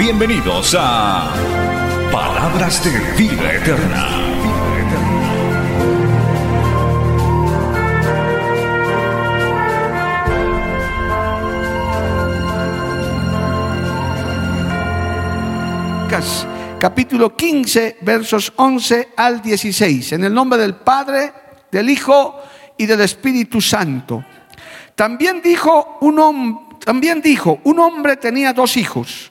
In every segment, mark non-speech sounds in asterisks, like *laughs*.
Bienvenidos a Palabras de Vida Eterna. capítulo 15, versos 11 al 16. En el nombre del Padre, del Hijo y del Espíritu Santo. También dijo un, también dijo, un hombre tenía dos hijos,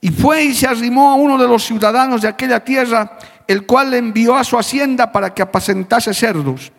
Y fue y se arrimó a uno de los ciudadanos de aquella tierra, el cual le envió a su hacienda para que apacentase cerdos.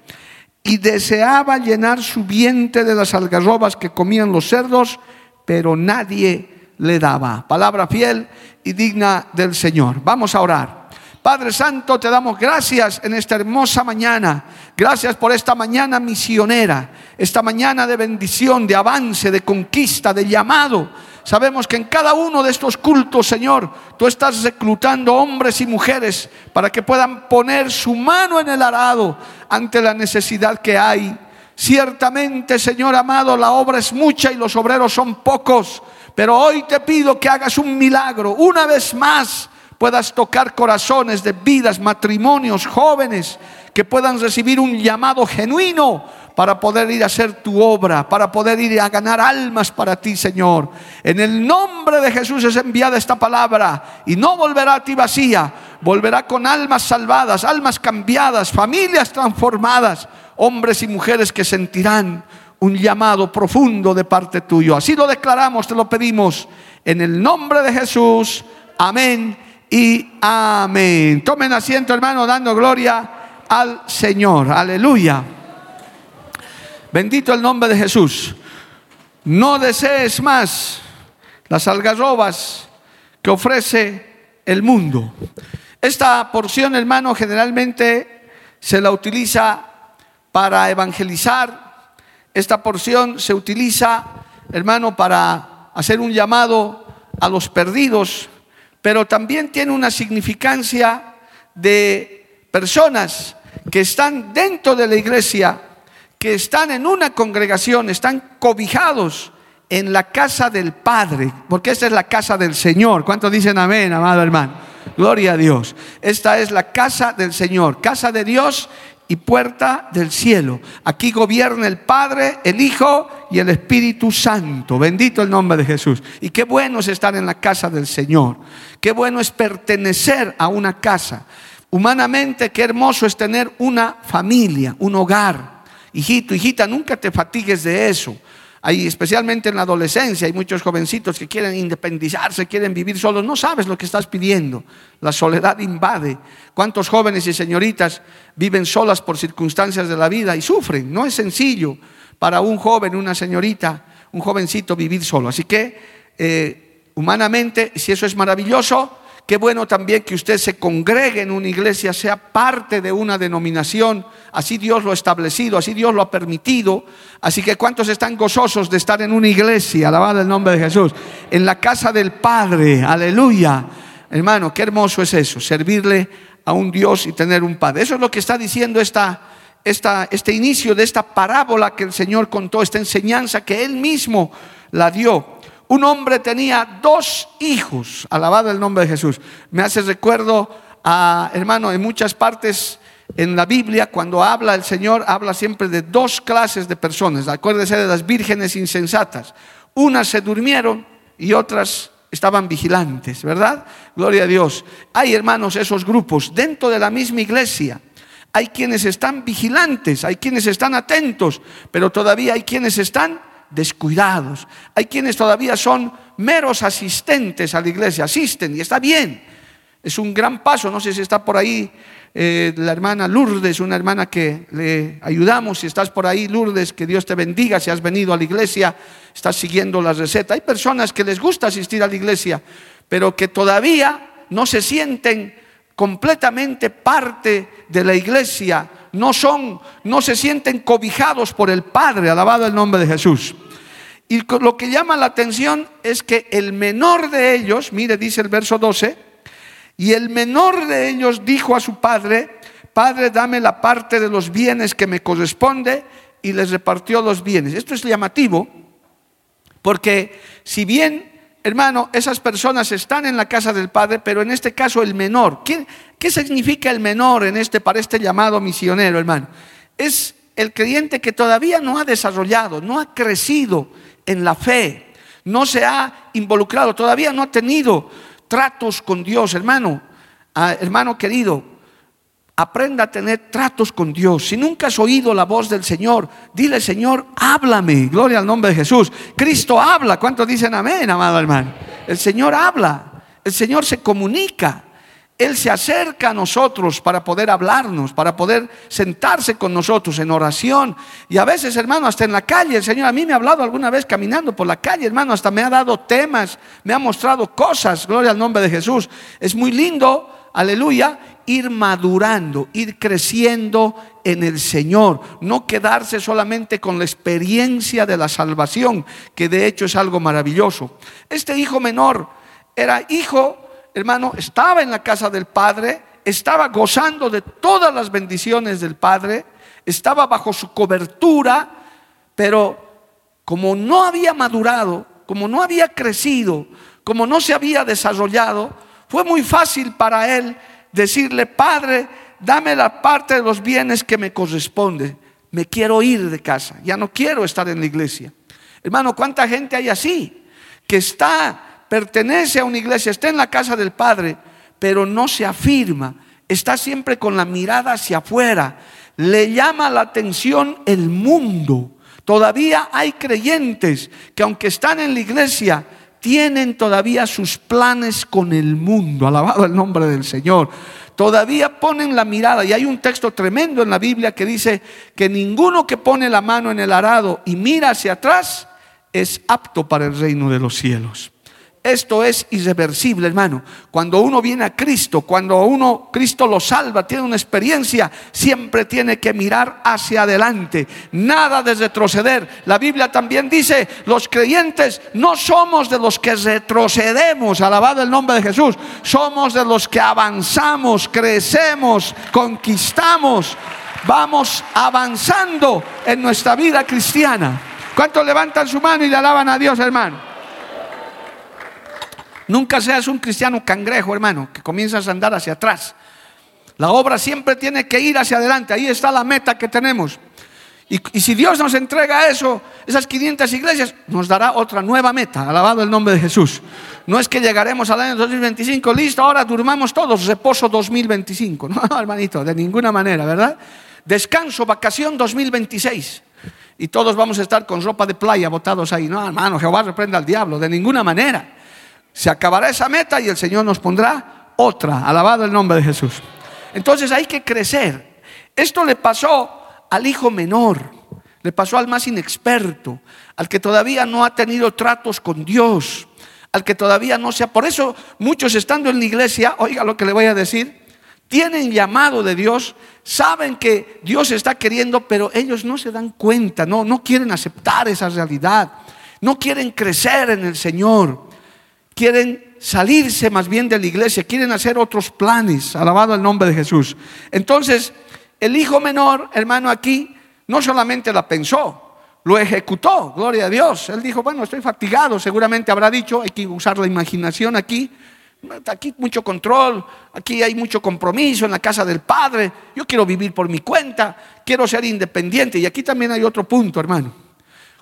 Y deseaba llenar su vientre de las algarrobas que comían los cerdos, pero nadie le daba. Palabra fiel y digna del Señor. Vamos a orar. Padre Santo, te damos gracias en esta hermosa mañana. Gracias por esta mañana misionera, esta mañana de bendición, de avance, de conquista, de llamado. Sabemos que en cada uno de estos cultos, Señor, tú estás reclutando hombres y mujeres para que puedan poner su mano en el arado ante la necesidad que hay. Ciertamente, Señor amado, la obra es mucha y los obreros son pocos, pero hoy te pido que hagas un milagro una vez más puedas tocar corazones de vidas, matrimonios, jóvenes, que puedan recibir un llamado genuino para poder ir a hacer tu obra, para poder ir a ganar almas para ti, Señor. En el nombre de Jesús es enviada esta palabra y no volverá a ti vacía, volverá con almas salvadas, almas cambiadas, familias transformadas, hombres y mujeres que sentirán un llamado profundo de parte tuyo. Así lo declaramos, te lo pedimos, en el nombre de Jesús. Amén y amén. Tomen asiento, hermano, dando gloria al Señor. Aleluya. Bendito el nombre de Jesús. No desees más las algarrobas que ofrece el mundo. Esta porción, hermano, generalmente se la utiliza para evangelizar. Esta porción se utiliza, hermano, para hacer un llamado a los perdidos pero también tiene una significancia de personas que están dentro de la iglesia, que están en una congregación, están cobijados en la casa del Padre, porque esta es la casa del Señor. ¿Cuántos dicen amén, amado hermano? Gloria a Dios. Esta es la casa del Señor, casa de Dios y puerta del cielo. Aquí gobierna el Padre, el Hijo y el Espíritu Santo. Bendito el nombre de Jesús. Y qué bueno es estar en la casa del Señor. Qué bueno es pertenecer a una casa. Humanamente, qué hermoso es tener una familia, un hogar. Hijito, hijita, nunca te fatigues de eso. Hay, especialmente en la adolescencia, hay muchos jovencitos que quieren independizarse, quieren vivir solos. No sabes lo que estás pidiendo. La soledad invade. ¿Cuántos jóvenes y señoritas viven solas por circunstancias de la vida y sufren? No es sencillo para un joven, una señorita, un jovencito vivir solo. Así que, eh, humanamente, si eso es maravilloso, Qué bueno también que usted se congregue en una iglesia, sea parte de una denominación. Así Dios lo ha establecido, así Dios lo ha permitido. Así que ¿cuántos están gozosos de estar en una iglesia? Alabado el nombre de Jesús. En la casa del Padre. Aleluya. Hermano, qué hermoso es eso, servirle a un Dios y tener un Padre. Eso es lo que está diciendo esta, este inicio de esta parábola que el Señor contó, esta enseñanza que Él mismo la dio un hombre tenía dos hijos, alabado el nombre de Jesús. Me hace recuerdo a, hermano, en muchas partes en la Biblia, cuando habla el Señor, habla siempre de dos clases de personas. Acuérdese de las vírgenes insensatas. Unas se durmieron y otras estaban vigilantes, ¿verdad? Gloria a Dios. Hay hermanos, esos grupos dentro de la misma iglesia. Hay quienes están vigilantes, hay quienes están atentos, pero todavía hay quienes están descuidados. Hay quienes todavía son meros asistentes a la iglesia, asisten y está bien. Es un gran paso, no sé si está por ahí eh, la hermana Lourdes, una hermana que le ayudamos, si estás por ahí Lourdes, que Dios te bendiga, si has venido a la iglesia, estás siguiendo la receta. Hay personas que les gusta asistir a la iglesia, pero que todavía no se sienten completamente parte de la iglesia, no son, no se sienten cobijados por el Padre, alabado el nombre de Jesús. Y lo que llama la atención es que el menor de ellos, mire, dice el verso 12, y el menor de ellos dijo a su padre, Padre, dame la parte de los bienes que me corresponde, y les repartió los bienes. Esto es llamativo, porque si bien hermano, esas personas están en la casa del Padre, pero en este caso el menor. ¿Qué, qué significa el menor en este, para este llamado misionero, hermano? Es el creyente que todavía no ha desarrollado, no ha crecido en la fe, no se ha involucrado, todavía no ha tenido tratos con Dios, hermano. Ah, hermano querido, Aprenda a tener tratos con Dios. Si nunca has oído la voz del Señor, dile, Señor, háblame. Gloria al nombre de Jesús. Cristo habla. ¿Cuántos dicen amén, amado hermano? El Señor habla. El Señor se comunica. Él se acerca a nosotros para poder hablarnos, para poder sentarse con nosotros en oración. Y a veces, hermano, hasta en la calle, el Señor a mí me ha hablado alguna vez caminando por la calle, hermano, hasta me ha dado temas, me ha mostrado cosas, gloria al nombre de Jesús. Es muy lindo aleluya, ir madurando, ir creciendo en el Señor, no quedarse solamente con la experiencia de la salvación, que de hecho es algo maravilloso. Este hijo menor era hijo, hermano, estaba en la casa del Padre, estaba gozando de todas las bendiciones del Padre, estaba bajo su cobertura, pero como no había madurado, como no había crecido, como no se había desarrollado, fue muy fácil para él decirle, Padre, dame la parte de los bienes que me corresponde. Me quiero ir de casa, ya no quiero estar en la iglesia. Hermano, ¿cuánta gente hay así? Que está, pertenece a una iglesia, está en la casa del Padre, pero no se afirma, está siempre con la mirada hacia afuera. Le llama la atención el mundo. Todavía hay creyentes que aunque están en la iglesia, tienen todavía sus planes con el mundo. Alabado el nombre del Señor. Todavía ponen la mirada. Y hay un texto tremendo en la Biblia que dice que ninguno que pone la mano en el arado y mira hacia atrás es apto para el reino de los cielos. Esto es irreversible, hermano. Cuando uno viene a Cristo, cuando uno Cristo lo salva, tiene una experiencia, siempre tiene que mirar hacia adelante, nada de retroceder. La Biblia también dice, los creyentes no somos de los que retrocedemos, alabado el nombre de Jesús, somos de los que avanzamos, crecemos, conquistamos, vamos avanzando en nuestra vida cristiana. ¿Cuántos levantan su mano y le alaban a Dios, hermano? Nunca seas un cristiano cangrejo, hermano, que comienzas a andar hacia atrás. La obra siempre tiene que ir hacia adelante. Ahí está la meta que tenemos. Y, si Dios nos entrega eso, esas 500 iglesias, nos dará otra nueva meta. Alabado el nombre de Jesús. No es que llegaremos al año 2025, listo, ahora durmamos todos, reposo 2025. No, *laughs* hermanito, de ninguna manera, ¿verdad? Descanso, vacación 2026. Y todos vamos a estar con ropa de playa botados ahí. No, hermano, Jehová reprenda al diablo, de ninguna manera. Se acabará esa meta y el Señor nos pondrá otra. Alabado el nombre de Jesús. Entonces hay que crecer. Esto le pasó al hijo menor, le pasó al más inexperto, al que todavía no ha tenido tratos con Dios, al que todavía no sea. Por eso muchos estando en la iglesia, oiga lo que le voy a decir, tienen llamado de Dios, saben que Dios está queriendo, pero ellos no se dan cuenta, no, no quieren aceptar esa realidad, no quieren crecer en el Señor quieren salirse más bien de la iglesia, quieren hacer otros planes, alabado el nombre de Jesús. Entonces, el hijo menor, hermano, aquí no solamente la pensó, lo ejecutó, gloria a Dios. Él dijo, bueno, estoy fatigado, seguramente habrá dicho, hay que usar la imaginación aquí. Aquí mucho control, aquí hay mucho compromiso en la casa del Padre. Yo quiero vivir por mi cuenta, quiero ser independiente. Y aquí también hay otro punto, hermano.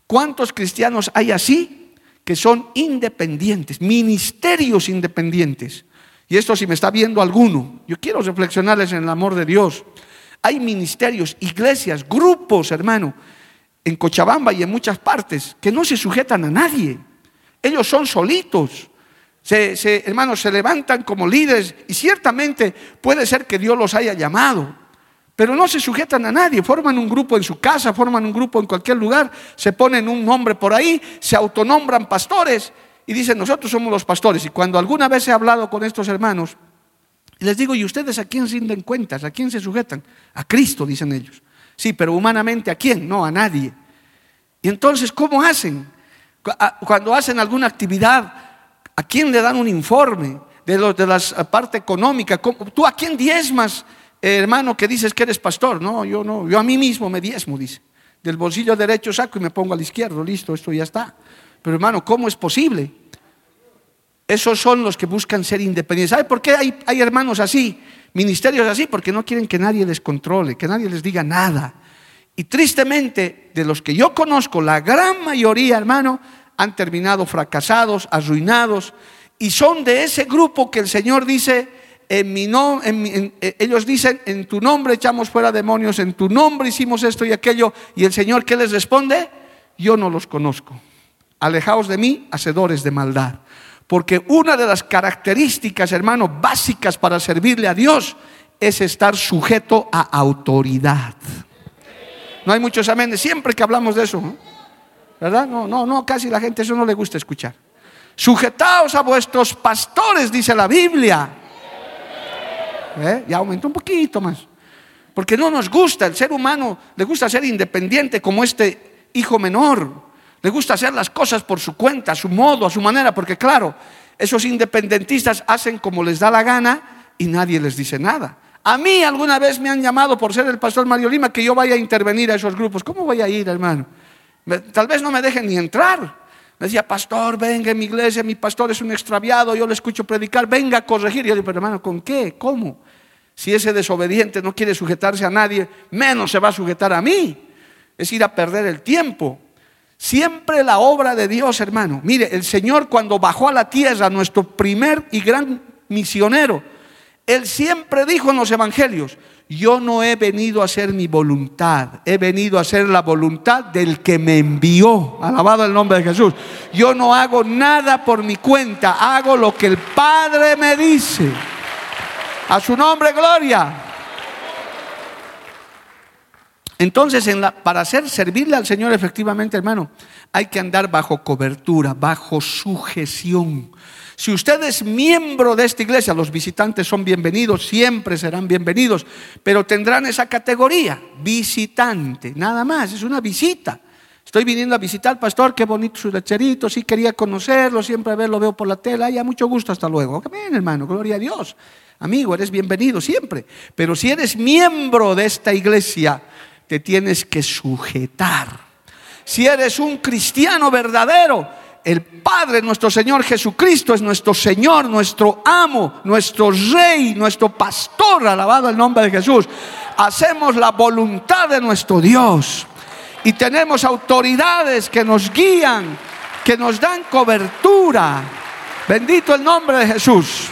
¿Cuántos cristianos hay así que son independientes, ministerios independientes. Y esto si me está viendo alguno, yo quiero reflexionarles en el amor de Dios. Hay ministerios, iglesias, grupos, hermano, en Cochabamba y en muchas partes, que no se sujetan a nadie. Ellos son solitos. Se, hermanos, se levantan como líderes y ciertamente puede ser que Dios los haya llamado, pero no se sujetan a nadie, forman un grupo en su casa, forman un grupo en cualquier lugar, se ponen un nombre por ahí, se autonombran pastores y dicen, nosotros somos los pastores. Y cuando alguna vez he hablado con estos hermanos, les digo, ¿y ustedes a quién rinden cuentas? ¿A quién se sujetan? A Cristo, dicen ellos. Sí, pero humanamente, ¿a quién? No, a nadie. Y entonces, ¿cómo hacen? Cuando hacen alguna actividad, ¿a quién le dan un informe de, los, de la parte económica? ¿Tú a quién diezmas? Hermano, que dices que eres pastor. No, yo no, yo a mí mismo me diezmo, dice. Del bolsillo derecho saco y me pongo al izquierdo, listo, esto ya está. Pero hermano, ¿cómo es posible? Esos son los que buscan ser independientes. ¿Sabe por qué hay, hay hermanos así, ministerios así? Porque no quieren que nadie les controle, que nadie les diga nada. Y tristemente, de los que yo conozco, la gran mayoría, hermano, han terminado fracasados, arruinados, y son de ese grupo que el Señor dice, en mi eh, ellos dicen, en tu nombre echamos fuera demonios, en tu nombre hicimos esto y aquello, y el Señor, ¿qué les responde? Yo no los conozco. Alejaos de mí, hacedores de maldad. Porque una de las características, hermano, básicas para servirle a Dios es estar sujeto a autoridad. No hay muchos amenes, siempre que hablamos de eso, ¿verdad? No, no, no, casi la gente eso no le gusta escuchar. Sujetaos a vuestros pastores, dice la Biblia ¿Eh? Ya aumentó un poquito más. Porque no nos gusta, el ser humano le gusta ser independiente como este hijo menor. Le gusta hacer las cosas por su cuenta, a su modo, a su manera, porque claro, esos independentistas hacen como les da la gana y nadie les dice nada. A mí alguna vez me han llamado por ser el pastor Mario Lima que yo vaya a intervenir a esos grupos. ¿Cómo voy a ir, hermano? Tal vez no me dejen ni entrar. Me decía, pastor, venga en mi iglesia, mi pastor es un extraviado, yo le escucho predicar, venga a corregir. Y yo digo, pero hermano, ¿con qué? ¿Cómo? Si ese desobediente no quiere sujetarse a nadie, menos se va a sujetar a mí. Es ir a perder el tiempo. Siempre la obra de Dios, hermano. Mire, el Señor cuando bajó a la tierra, nuestro primer y gran misionero, Él siempre dijo en los evangelios, yo no he venido a hacer mi voluntad, he venido a hacer la voluntad del que me envió. Alabado el nombre de Jesús. Yo no hago nada por mi cuenta, hago lo que el Padre me dice. A su nombre, gloria. Entonces, para hacer servirle al Señor efectivamente, hermano, hay que andar bajo cobertura, bajo sujeción. Si usted es miembro de esta iglesia, los visitantes son bienvenidos, siempre serán bienvenidos, pero tendrán esa categoría, visitante, nada más, es una visita. Estoy viniendo a visitar pastor, qué bonito su lecherito, sí quería conocerlo, siempre verlo, veo por la tela, ya mucho gusto, hasta luego. Bien, hermano, gloria a Dios. Amigo, eres bienvenido siempre. Pero si eres miembro de esta iglesia, te tienes que sujetar. Si eres un cristiano verdadero, el Padre, nuestro Señor Jesucristo, es nuestro Señor, nuestro amo, nuestro Rey, nuestro pastor, alabado el nombre de Jesús. Hacemos la voluntad de nuestro Dios y tenemos autoridades que nos guían, que nos dan cobertura. Bendito el nombre de Jesús.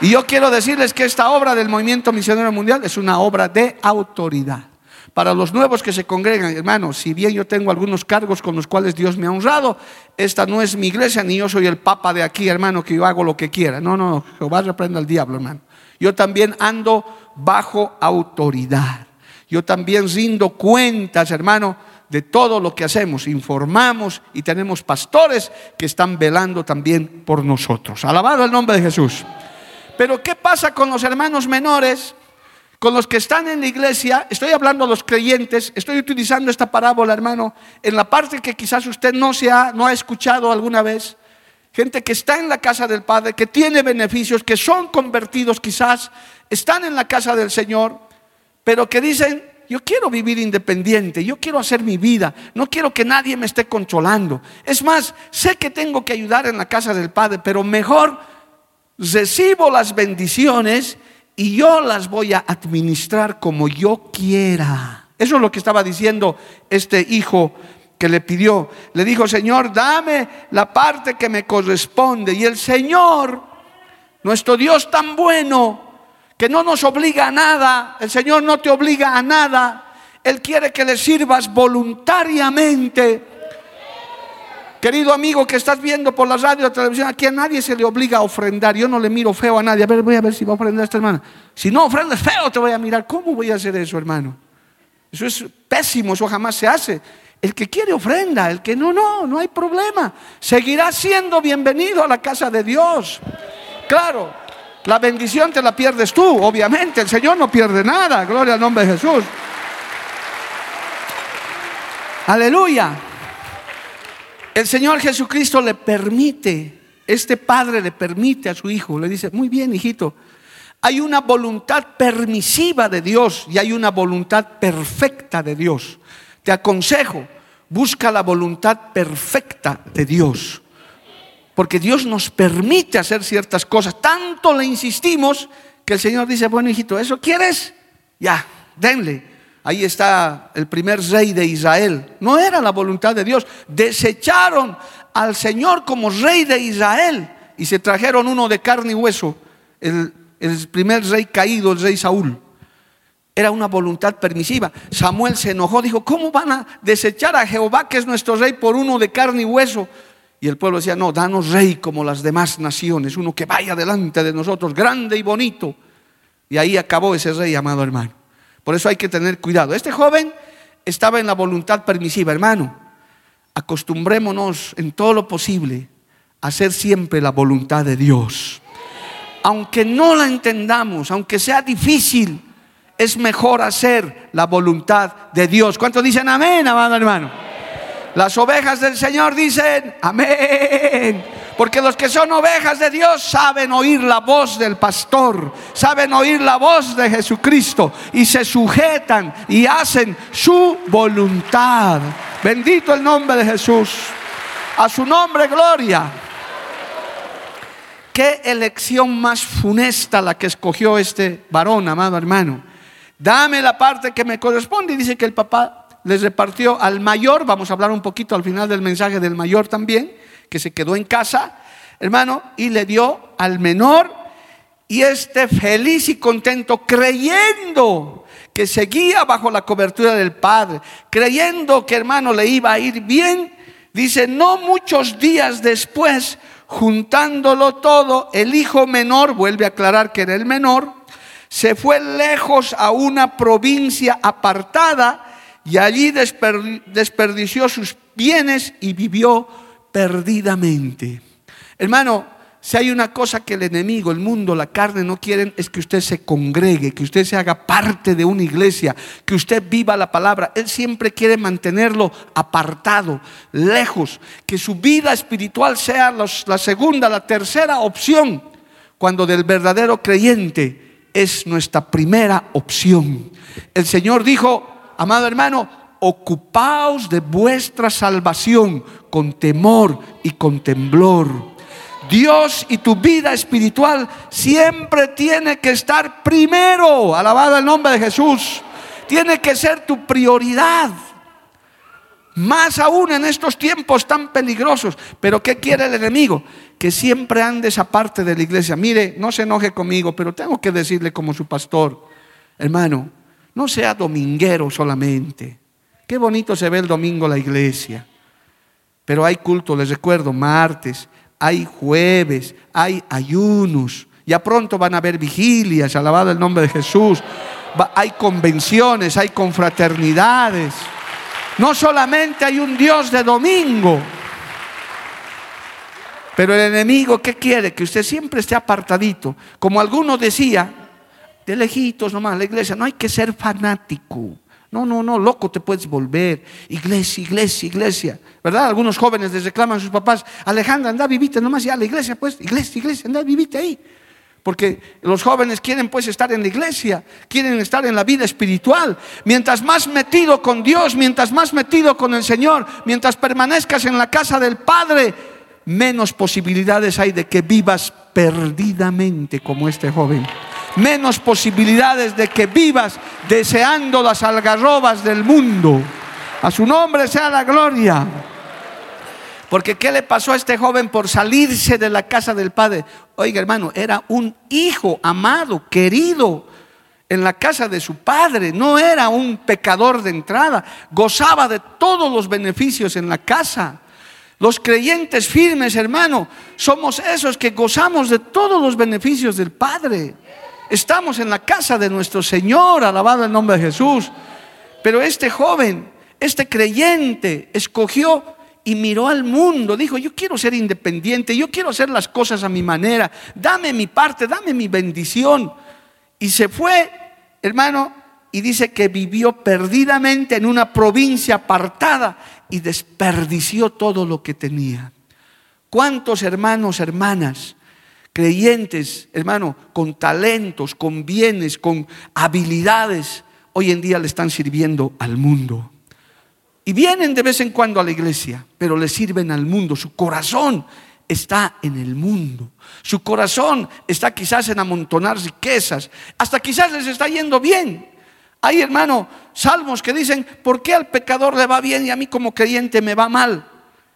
Y yo quiero decirles que esta obra del movimiento misionero mundial es una obra de autoridad. Para los nuevos que se congregan, hermanos, si bien yo tengo algunos cargos con los cuales Dios me ha honrado, esta no es mi iglesia, ni yo soy el papa de aquí, hermano, que yo hago lo que quiera. No, no, Jehová reprenda al diablo, hermano. Yo también ando bajo autoridad. Yo también rindo cuentas, hermano, de todo lo que hacemos. Informamos y tenemos pastores que están velando también por nosotros. Alabado el nombre de Jesús. Pero ¿qué pasa con los hermanos menores? Con los que están en la iglesia, estoy hablando a los creyentes, estoy utilizando esta parábola, hermano, en la parte que quizás usted no, se ha, no ha escuchado alguna vez. Gente que está en la casa del Padre, que tiene beneficios, que son convertidos quizás, están en la casa del Señor, pero que dicen, yo quiero vivir independiente, yo quiero hacer mi vida, no quiero que nadie me esté controlando. Es más, sé que tengo que ayudar en la casa del Padre, pero mejor recibo las bendiciones y yo las voy a administrar como yo quiera. Eso es lo que estaba diciendo este hijo que le pidió. Le dijo, Señor, dame la parte que me corresponde. Y el Señor, nuestro Dios tan bueno, que no nos obliga a nada, el Señor no te obliga a nada, Él quiere que le sirvas voluntariamente. Querido amigo que estás viendo por la radio o televisión, aquí a nadie se le obliga a ofrendar. Yo no le miro feo a nadie. A ver, voy a ver si va a ofrendar esta hermana. Si no ofrendas feo, te voy a mirar. ¿Cómo voy a hacer eso, hermano? Eso es pésimo, eso jamás se hace. El que quiere ofrenda, el que no, no, no hay problema. Seguirá siendo bienvenido a la casa de Dios. Claro, la bendición te la pierdes tú, obviamente. El Señor no pierde nada. Gloria al nombre de Jesús. Aleluya. El Señor Jesucristo le permite, este padre le permite a su hijo, le dice, muy bien, hijito, hay una voluntad permisiva de Dios y hay una voluntad perfecta de Dios. Te aconsejo, busca la voluntad perfecta de Dios. Porque Dios nos permite hacer ciertas cosas. Tanto le insistimos que el Señor dice, bueno hijito, ¿eso quieres? Ya, denle. Ahí está el primer rey de Israel. No era la voluntad de Dios. Desecharon al Señor como rey de Israel y se trajeron uno de carne y hueso, el, primer rey caído, el rey Saúl. Era una voluntad permisiva. Samuel se enojó, dijo, ¿cómo van a desechar a Jehová, que es nuestro rey, por uno de carne y hueso? Y el pueblo decía, no, danos rey como las demás naciones, uno que vaya delante de nosotros, grande y bonito. Y ahí acabó ese rey, amado hermano. Por eso hay que tener cuidado. Este joven estaba en la voluntad permisiva, hermano. Acostumbrémonos en todo lo posible a hacer siempre la voluntad de Dios. Aunque no la entendamos, aunque sea difícil, es mejor hacer la voluntad de Dios. ¿Cuántos dicen amén, amado hermano? Las ovejas del Señor dicen, amén. Porque los que son ovejas de Dios saben oír la voz del pastor, saben oír la voz de Jesucristo y se sujetan y hacen su voluntad. Bendito el nombre de Jesús. A su nombre, gloria. Qué elección más funesta la que escogió este varón, amado hermano. Dame la parte que me corresponde. Y dice que el papá les repartió al mayor, vamos a hablar un poquito al final del mensaje del mayor también, que se quedó en casa, hermano, y le dio al menor, y este feliz y contento, creyendo que seguía bajo la cobertura del Padre, creyendo que hermano le iba a ir bien, dice, no muchos días después, juntándolo todo, el hijo menor, vuelve a aclarar que era el menor, se fue lejos a una provincia apartada, y allí desperdició sus bienes y vivió perdidamente. Hermano, si hay una cosa que el enemigo, el mundo, la carne no quieren es que usted se congregue, que usted se haga parte de una iglesia, que usted viva la palabra. Él siempre quiere mantenerlo apartado, lejos, que su vida espiritual sea la segunda, la tercera opción, cuando del verdadero creyente es nuestra primera opción. El Señor dijo, amado hermano, ocupaos de vuestra salvación con temor y con temblor. Dios y tu vida espiritual siempre tiene que estar primero. Alabado el nombre de Jesús. Tiene que ser tu prioridad. Más aún en estos tiempos tan peligrosos. Pero ¿qué quiere el enemigo? Que siempre andes aparte de la iglesia. Mire, no se enoje conmigo, pero tengo que decirle como su pastor, hermano, no sea dominguero solamente. Qué bonito se ve el domingo la iglesia. Pero hay culto, les recuerdo, martes, hay jueves, hay ayunos. Ya pronto van a haber vigilias, alabado el nombre de Jesús. hay convenciones, hay confraternidades. No solamente hay un Dios de domingo. Pero el enemigo, ¿qué quiere? Que usted siempre esté apartadito. Como alguno decía, de lejitos nomás, la iglesia. No hay que ser fanático. No, no, no, loco te puedes volver. Iglesia, iglesia, iglesia. ¿Verdad? Algunos jóvenes les reclaman a sus papás, Alejandra, anda, vivite nomás ya a la iglesia, pues, iglesia, iglesia, anda, vivite ahí. Porque los jóvenes quieren pues estar en la iglesia, quieren estar en la vida espiritual. Mientras más metido con Dios, mientras más metido con el Señor, mientras permanezcas en la casa del Padre, menos posibilidades hay de que vivas perdidamente como este joven. Menos posibilidades de que vivas deseando las algarrobas del mundo. A su nombre sea la gloria. Porque ¿qué le pasó a este joven por salirse de la casa del padre? Oiga hermano, era un hijo amado, querido en la casa de su padre. No era un pecador de entrada. Gozaba de todos los beneficios en la casa. Los creyentes firmes, hermano, somos esos que gozamos de todos los beneficios del Padre. Estamos en la casa de nuestro Señor, alabado el nombre de Jesús. Pero este joven, este creyente, escogió y miró al mundo. Dijo, yo quiero ser independiente, yo quiero hacer las cosas a mi manera. Dame mi parte, dame mi bendición. Y se fue, hermano, y dice que vivió perdidamente en una provincia apartada y desperdició todo lo que tenía. ¿Cuántos hermanos, hermanas, creyentes, hermano, con talentos, con bienes, con habilidades, hoy en día le están sirviendo al mundo? Y vienen de vez en cuando a la iglesia, pero le sirven al mundo. Su corazón está en el mundo. Su corazón está quizás en amontonar riquezas. Hasta quizás les está yendo bien. Hay, hermano, salmos que dicen, ¿por qué al pecador le va bien y a mí como creyente me va mal?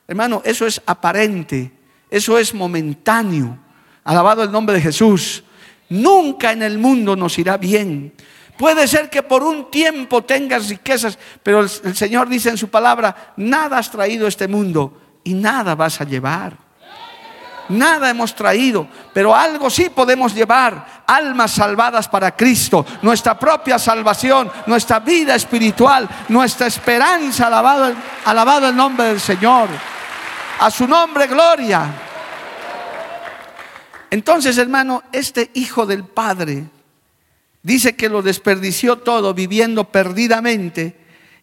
Hermano, eso es aparente, eso es momentáneo. Alabado el nombre de Jesús. Nunca en el mundo nos irá bien. Puede ser que por un tiempo tengas riquezas, pero el, Señor dice en su palabra, nada has traído a este mundo y nada vas a llevar. Nada hemos traído, pero algo sí podemos llevar. Almas salvadas para Cristo, nuestra propia salvación, nuestra vida espiritual, nuestra esperanza. Alabado, alabado el nombre del Señor. A su nombre, gloria. Entonces, hermano, este hijo del Padre dice que lo desperdició todo viviendo perdidamente.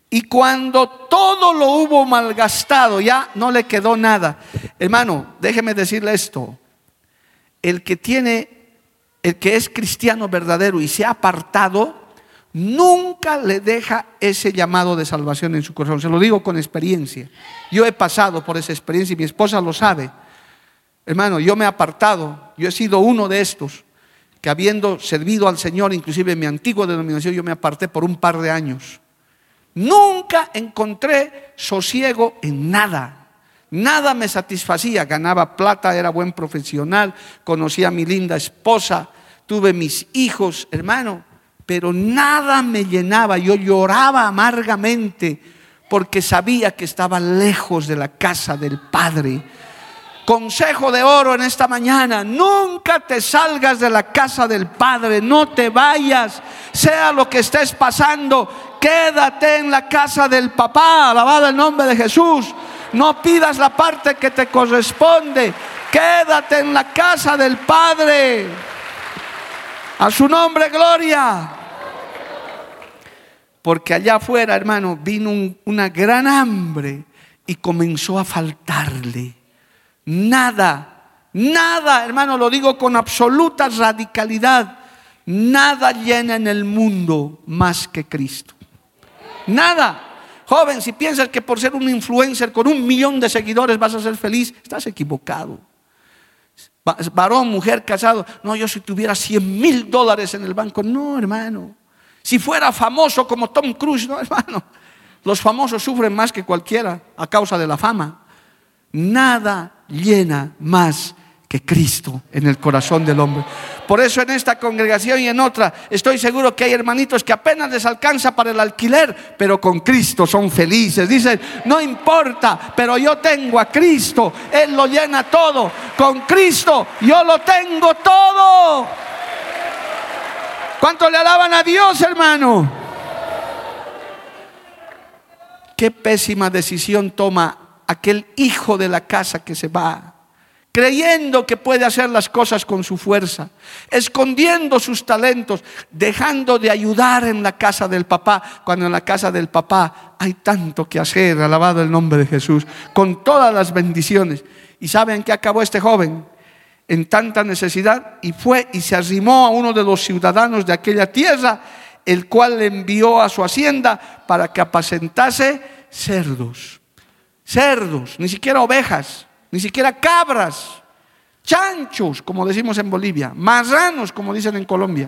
Y cuando todo lo hubo malgastado, ya no le quedó nada. Hermano, déjeme decirle esto. El que tiene, el que es cristiano verdadero y se ha apartado, nunca le deja ese llamado de salvación en su corazón. Se lo digo con experiencia. Yo he pasado por esa experiencia y mi esposa lo sabe. Hermano, yo me he apartado. Yo he sido uno de estos que habiendo servido al Señor, inclusive en mi antigua denominación, yo me aparté por un par de años. Nunca encontré sosiego en nada. Nada me satisfacía. Ganaba plata, era buen profesional, conocía a mi linda esposa, tuve mis hijos, hermano, pero nada me llenaba. Yo lloraba amargamente porque sabía que estaba lejos de la casa del Padre. Consejo de oro en esta mañana, nunca te salgas de la casa del Padre, no te vayas, sea lo que estés pasando, Quédate en la casa del papá, alabado el nombre de Jesús. No pidas la parte que te corresponde. Quédate en la casa del Padre. A su nombre, gloria. Porque allá afuera, hermano, vino una gran hambre y comenzó a faltarle. Nada, nada, hermano, lo digo con absoluta radicalidad. Nada llena en el mundo más que Cristo. Nada. Joven, si piensas que por ser un influencer con un millón de seguidores vas a ser feliz, estás equivocado. Varón, mujer, casado. No, yo si tuviera 100 mil dólares en el banco. No, hermano. Si fuera famoso como Tom Cruise, no, *laughs* hermano. Los famosos sufren más que cualquiera a causa de la fama. Nada llena más que Cristo en el corazón del hombre. Por eso en esta congregación y en otra estoy seguro que hay hermanitos que apenas les alcanza para el alquiler, pero con Cristo son felices. Dicen, no importa, pero yo tengo a Cristo, Él lo llena todo. Con Cristo yo lo tengo todo. ¿Cuánto le alaban a Dios, hermano? Qué pésima decisión toma aquel hijo de la casa que se va creyendo que puede hacer las cosas con su fuerza, escondiendo sus talentos, dejando de ayudar en la casa del papá, cuando en la casa del papá hay tanto que hacer, alabado el nombre de Jesús, con todas las bendiciones. ¿Y saben qué acabó este joven? En tanta necesidad y fue y se arrimó a uno de los ciudadanos de aquella tierra, el cual le envió a su hacienda para que apacentase cerdos. Cerdos, ni siquiera ovejas ni siquiera cabras, chanchos, como decimos en Bolivia, marranos, como dicen en Colombia,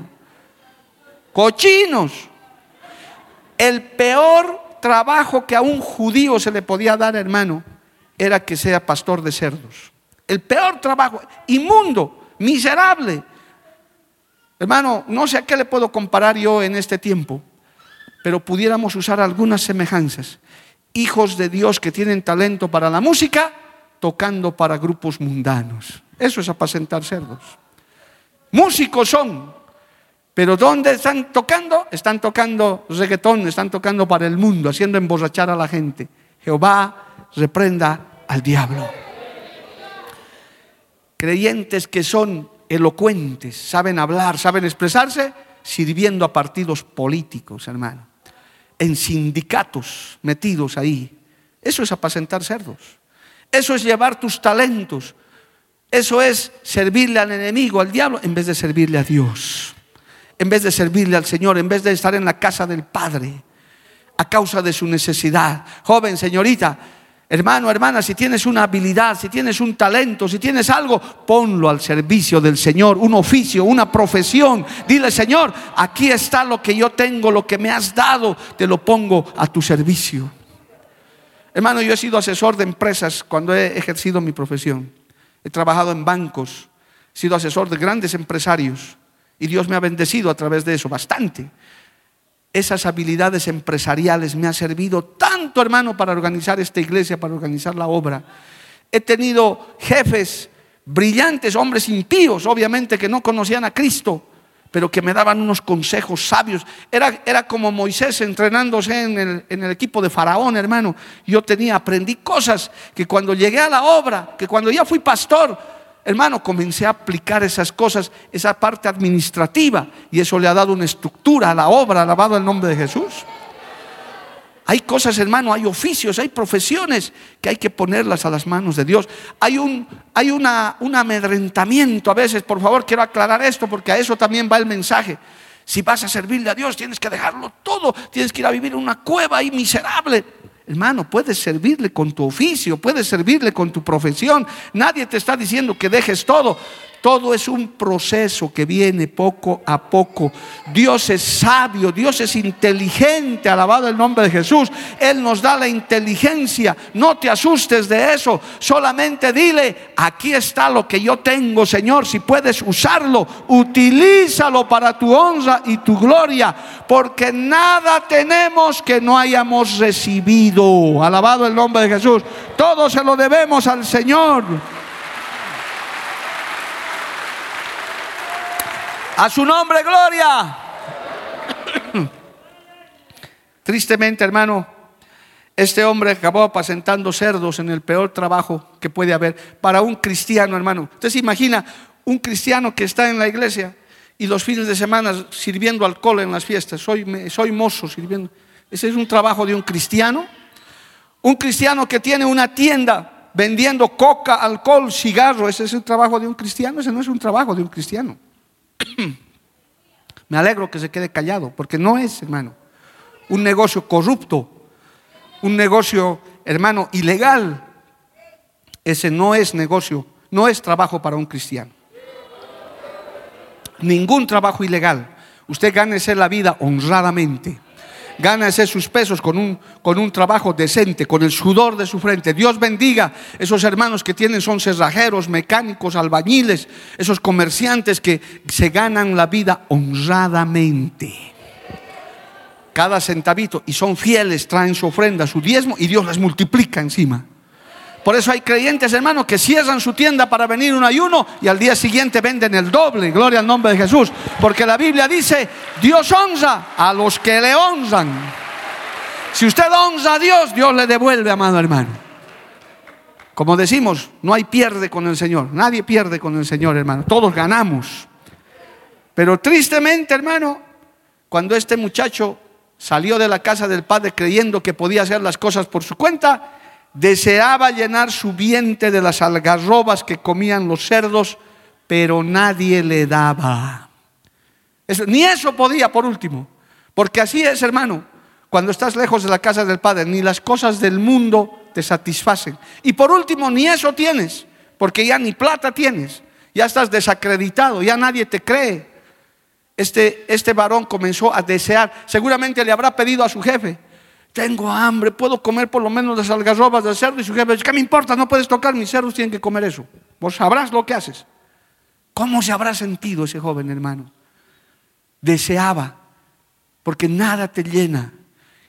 cochinos. El peor trabajo que a un judío se le podía dar, hermano, era que sea pastor de cerdos. El peor trabajo, inmundo, miserable. Hermano, no sé a qué le puedo comparar yo en este tiempo, pero pudiéramos usar algunas semejanzas. Hijos de Dios que tienen talento para la música, tocando para grupos mundanos. Eso es apacentar cerdos. Músicos son, pero ¿dónde están tocando? Están tocando reggaetón, están tocando para el mundo, haciendo emborrachar a la gente. Jehová reprenda al diablo. Creyentes que son elocuentes, saben hablar, saben expresarse, sirviendo a partidos políticos, hermano, en sindicatos metidos ahí. Eso es apacentar cerdos. Eso es llevar tus talentos. Eso es servirle al enemigo, al diablo, en vez de servirle a Dios. En vez de servirle al Señor, en vez de estar en la casa del Padre a causa de su necesidad. Joven, señorita, Hermano, hermana, si tienes una habilidad, si tienes un talento, si tienes algo, ponlo al servicio del Señor, un oficio, una profesión. Dile, Señor, aquí está lo que yo tengo, lo que me has dado, te lo pongo a tu servicio. Hermano, yo he sido asesor de empresas cuando he ejercido mi profesión. He trabajado en bancos, he sido asesor de grandes empresarios y Dios me ha bendecido a través de eso, bastante esas habilidades empresariales me ha servido tanto, hermano, para organizar esta iglesia, para organizar la obra. He tenido jefes brillantes, hombres impíos, obviamente, que no conocían a Cristo, pero que me daban unos consejos sabios. Era, era como Moisés entrenándose en el, en el equipo de Faraón, hermano. Yo tenía, aprendí cosas que cuando llegué a la obra, que cuando ya fui pastor, Hermano, comencé a aplicar esas cosas, esa parte administrativa, y eso le ha dado una estructura a la obra, alabado el nombre de Jesús. Hay cosas, hermano, hay oficios, hay profesiones que hay que ponerlas a las manos de Dios. Hay un, hay una, un amedrentamiento a veces, por favor, quiero aclarar esto porque a eso también va el mensaje. Si vas a servirle a Dios, tienes que dejarlo todo, tienes que ir a vivir en una cueva ahí miserable. Hermano, puedes servirle con tu oficio, puedes servirle con tu profesión. Nadie te está diciendo que dejes todo. Todo es un proceso que viene poco a poco. Dios es sabio, Dios es inteligente, alabado el nombre de Jesús. Él nos da la inteligencia. No te asustes de eso. Solamente dile, aquí está lo que yo tengo, Señor. Si puedes usarlo, utilízalo para tu honra y tu gloria. Porque nada tenemos que no hayamos recibido. Alabado el nombre de Jesús. Todo se lo debemos al Señor. A su nombre, gloria. Tristemente, hermano, este hombre acabó apacentando cerdos en el peor trabajo que puede haber para un cristiano, hermano. Usted se imagina un cristiano que está en la iglesia y los fines de semana sirviendo alcohol en las fiestas. Soy, soy mozo sirviendo. Ese es un trabajo de un cristiano. Un cristiano que tiene una tienda vendiendo coca, alcohol, cigarro. Ese es el trabajo de un cristiano. Ese no es un trabajo de un cristiano. *clears throat* Me alegro que se quede callado, porque no es, hermano, un negocio corrupto, un negocio, hermano, ilegal. Ese no es negocio, no es trabajo para un cristiano. Ningún trabajo ilegal. Usted gánese la vida honradamente gánase sus pesos con un, con un trabajo decente, con el sudor de su frente. Dios bendiga esos hermanos que tienen, son cerrajeros, mecánicos, albañiles, esos comerciantes que se ganan la vida honradamente. Cada centavito, y son fieles, traen su ofrenda, su diezmo, y Dios les multiplica encima. Por eso hay creyentes, hermanos, que cierran su tienda para venir un ayuno y al día siguiente venden el doble. Gloria al nombre de Jesús. Porque la Biblia dice, Dios honra a los que le honran. Si usted honra a Dios, Dios le devuelve, amado hermano. Como decimos, no hay pierde con el Señor. Nadie pierde con el Señor, hermano. Todos ganamos. Pero tristemente, hermano, cuando este muchacho salió de la casa del padre creyendo que podía hacer las cosas por su cuenta, deseaba llenar su vientre de las algarrobas que comían los cerdos, pero nadie le daba. ni eso podía, por último, porque así es, hermano, cuando estás lejos de la casa del Padre, ni las cosas del mundo te satisfacen. Y por último, ni eso tienes, porque ya ni plata tienes, ya estás desacreditado, ya nadie te cree. Este, este varón comenzó a desear, seguramente le habrá pedido a su jefe, tengo hambre, puedo comer por lo menos las algarrobas del cerdo. Y su jefe dice, ¿qué me importa? No puedes tocar, mis cerdos tienen que comer eso. Vos sabrás lo que haces. ¿Cómo se habrá sentido ese joven hermano? Deseaba, porque nada te llena.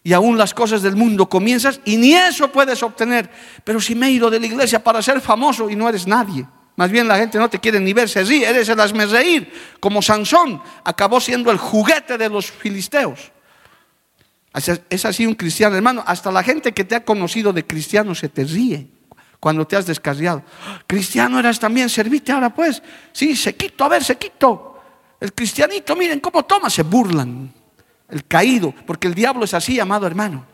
Y aún las cosas del mundo comienzas y ni eso puedes obtener. Pero si me he ido de la iglesia para ser famoso y no eres nadie. Más bien la gente no te quiere ni ver, se ríe, eres el hazme reír. Como Sansón acabó siendo el juguete de los filisteos. Es así un cristiano, hermano. Hasta la gente que te ha conocido de cristiano se te ríe cuando te has descarriado. Cristiano eras también, servite ahora pues. Sí, se quito, a ver, se quito. El cristianito, miren cómo toma, se burlan. El caído, porque el diablo es así, amado hermano.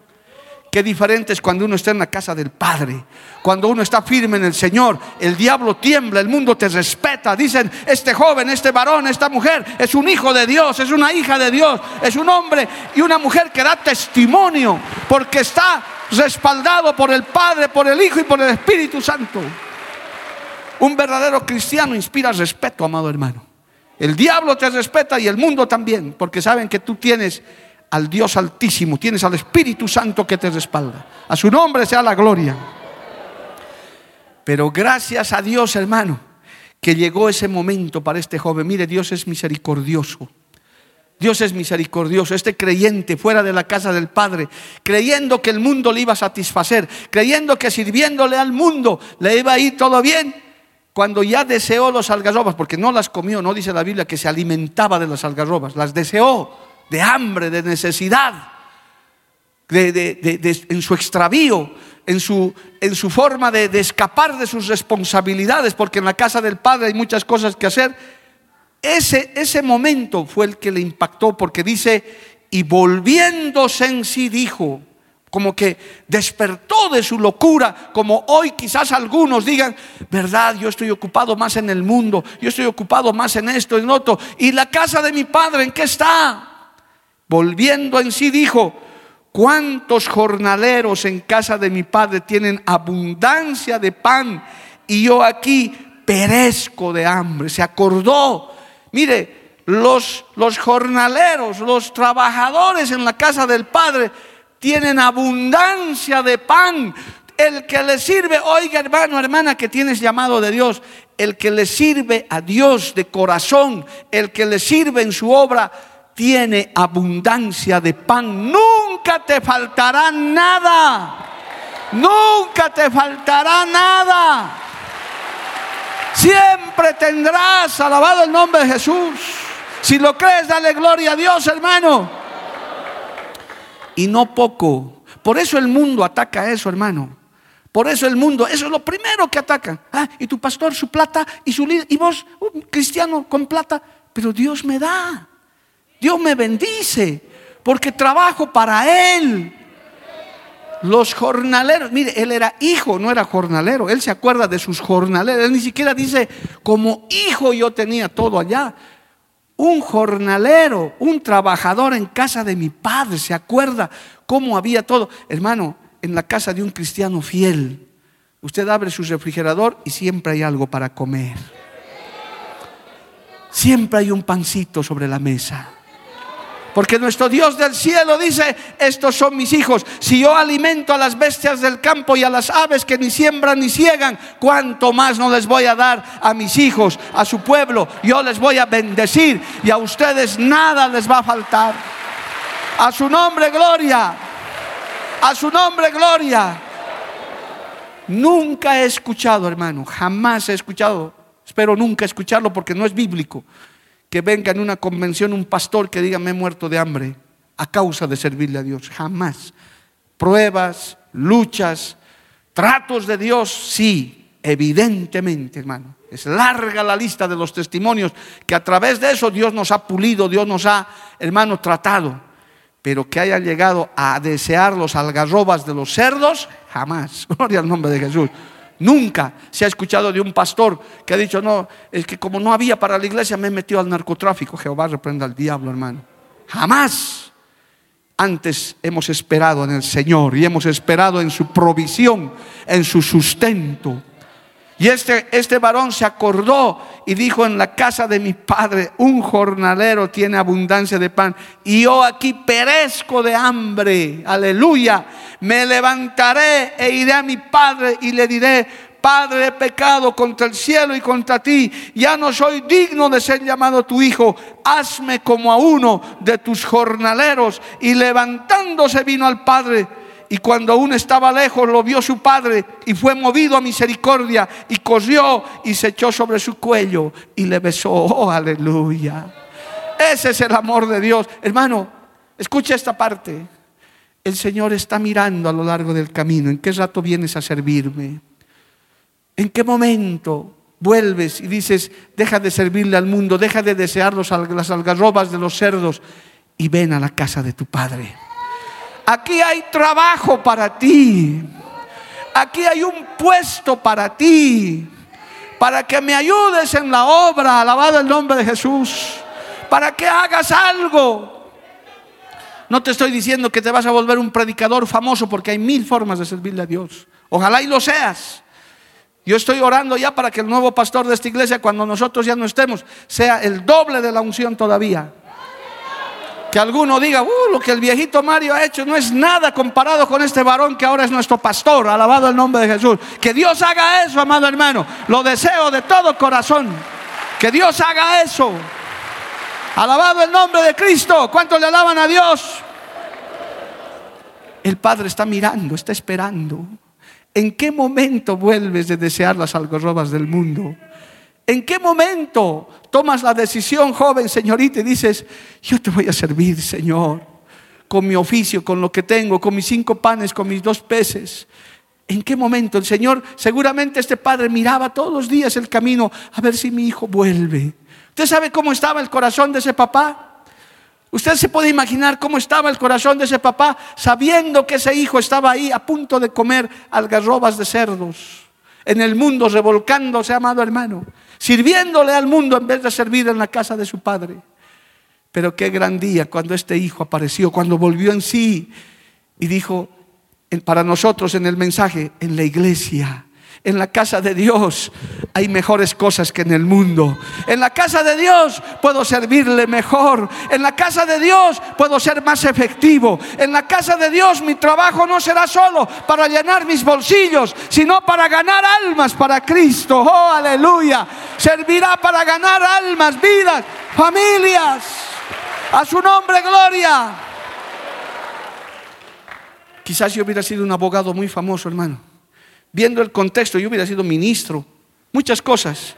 Qué diferente es cuando uno está en la casa del Padre. Cuando uno está firme en el Señor, el diablo tiembla, el mundo te respeta. Dicen, este joven, este varón, esta mujer es un hijo de Dios, es una hija de Dios, es un hombre y una mujer que da testimonio porque está respaldado por el Padre, por el Hijo y por el Espíritu Santo. Un verdadero cristiano inspira respeto, amado hermano. El diablo te respeta y el mundo también, porque saben que tú tienes al Dios Altísimo, tienes al Espíritu Santo que te respalda. A su nombre sea la gloria. Pero gracias a Dios, hermano, que llegó ese momento para este joven. Mire, Dios es misericordioso. Dios es misericordioso. Este creyente fuera de la casa del Padre, creyendo que el mundo le iba a satisfacer, creyendo que sirviéndole al mundo le iba a ir todo bien, cuando ya deseó los algarrobas, porque no las comió, no dice la Biblia que se alimentaba de las algarrobas, las deseó de hambre, de necesidad, en su extravío, en su, en su forma de, escapar de sus responsabilidades, porque en la casa del Padre hay muchas cosas que hacer. Ese, ese momento fue el que le impactó, porque dice, y volviéndose en sí dijo, como que despertó de su locura, como hoy quizás algunos digan, verdad, yo estoy ocupado más en el mundo, yo estoy ocupado más en esto, en otro, y la casa de mi padre, ¿en qué está? Volviendo en sí dijo, ¿cuántos jornaleros en casa de mi padre tienen abundancia de pan y yo aquí perezco de hambre? Se acordó, mire, los, los jornaleros, los trabajadores en la casa del padre tienen abundancia de pan. El que le sirve, oiga hermano, hermana, que tienes llamado de Dios, el que le sirve a Dios de corazón, el que le sirve en su obra, tiene abundancia de pan. Nunca te faltará nada. Nunca te faltará nada. Siempre tendrás, alabado el nombre de Jesús. Si lo crees, dale gloria a Dios, hermano. Y no poco. Por eso el mundo ataca eso, hermano. Por eso el mundo, eso es lo primero que ataca. Ah, y tu pastor, su plata, y su y vos, un cristiano con plata, pero Dios me da. Dios me bendice porque trabajo para Él. Los jornaleros, mire, él era hijo, no era jornalero. Él se acuerda de sus jornaleros. Él ni siquiera dice, como hijo yo tenía todo allá. Un jornalero, un trabajador en casa de mi padre, se acuerda cómo había todo. Hermano, en la casa de un cristiano fiel, usted abre su refrigerador y siempre hay algo para comer. Siempre hay un pancito sobre la mesa. Porque nuestro Dios del cielo dice, estos son mis hijos. Si yo alimento a las bestias del campo y a las aves que ni siembran ni ciegan, ¿cuánto más no les voy a dar a mis hijos, a su pueblo? Yo les voy a bendecir y a ustedes nada les va a faltar. A su nombre, gloria. A su nombre, gloria. Nunca he escuchado, hermano, jamás he escuchado. Espero nunca escucharlo porque no es bíblico que venga en una convención un pastor que diga me he muerto de hambre a causa de servirle a Dios. Jamás. Pruebas, luchas, tratos de Dios, sí, evidentemente, hermano. Es larga la lista de los testimonios que a través de eso Dios nos ha pulido, Dios nos ha, hermano, tratado. Pero que hayan llegado a desear los algarrobas de los cerdos, jamás. *laughs* Gloria al nombre de Jesús. Nunca se ha escuchado de un pastor que ha dicho, no, es que como no había para la iglesia me he metido al narcotráfico. Jehová reprenda al diablo, hermano. Jamás. Antes hemos esperado en el Señor y hemos esperado en su provisión, en su sustento. Y este, este varón se acordó y dijo, en la casa de mi padre un jornalero tiene abundancia de pan y yo aquí perezco de hambre. Aleluya. Me levantaré e iré a mi padre y le diré, Padre, he pecado contra el cielo y contra ti. Ya no soy digno de ser llamado tu hijo. Hazme como a uno de tus jornaleros. Y levantándose vino al Padre y cuando aún estaba lejos lo vio su padre y fue movido a misericordia y corrió y se echó sobre su cuello y le besó. Oh, aleluya. Ese es el amor de Dios. Hermano, escucha esta parte. El Señor está mirando a lo largo del camino. ¿En qué rato vienes a servirme? ¿En qué momento vuelves y dices, deja de servirle al mundo, deja de desear las algarrobas de los cerdos y ven a la casa de tu Padre? Aquí hay trabajo para ti. Aquí hay un puesto para ti. Para que me ayudes en la obra, alabado el nombre de Jesús. Para que hagas algo. No te estoy diciendo que te vas a volver un predicador famoso porque hay mil formas de servirle a Dios. Ojalá y lo seas. Yo estoy orando ya para que el nuevo pastor de esta iglesia, cuando nosotros ya no estemos, sea el doble de la unción todavía. Que alguno diga, uh, lo que el viejito Mario ha hecho no es nada comparado con este varón que ahora es nuestro pastor. Alabado el nombre de Jesús. Que Dios haga eso, amado hermano. Lo deseo de todo corazón. Que Dios haga eso. Alabado el nombre de Cristo. ¿Cuántos le alaban a Dios? El Padre está mirando, está esperando. ¿En qué momento vuelves de desear las algarrobas del mundo? ¿En qué momento tomas la decisión, joven señorita, y dices, yo te voy a servir, Señor, con mi oficio, con lo que tengo, con mis cinco panes, con mis dos peces? ¿En qué momento el Señor, seguramente este padre miraba todos los días el camino a ver si mi hijo vuelve? ¿Usted sabe cómo estaba el corazón de ese papá? Usted se puede imaginar cómo estaba el corazón de ese papá sabiendo que ese hijo estaba ahí a punto de comer algarrobas de cerdos, en el mundo revolcándose, amado hermano sirviéndole al mundo en vez de servir en la casa de su padre. Pero qué gran día cuando este hijo apareció, cuando volvió en sí y dijo para nosotros en el mensaje, en la iglesia en la casa de Dios hay mejores cosas que en el mundo. En la casa de Dios puedo servirle mejor. En la casa de Dios puedo ser más efectivo. En la casa de Dios mi trabajo no será solo para llenar mis bolsillos, sino para ganar almas para Cristo. Oh, aleluya. Servirá para ganar almas, vidas, familias. A su nombre, gloria. Quizás yo hubiera sido un abogado muy famoso, hermano viendo el contexto, yo hubiera sido ministro, muchas cosas.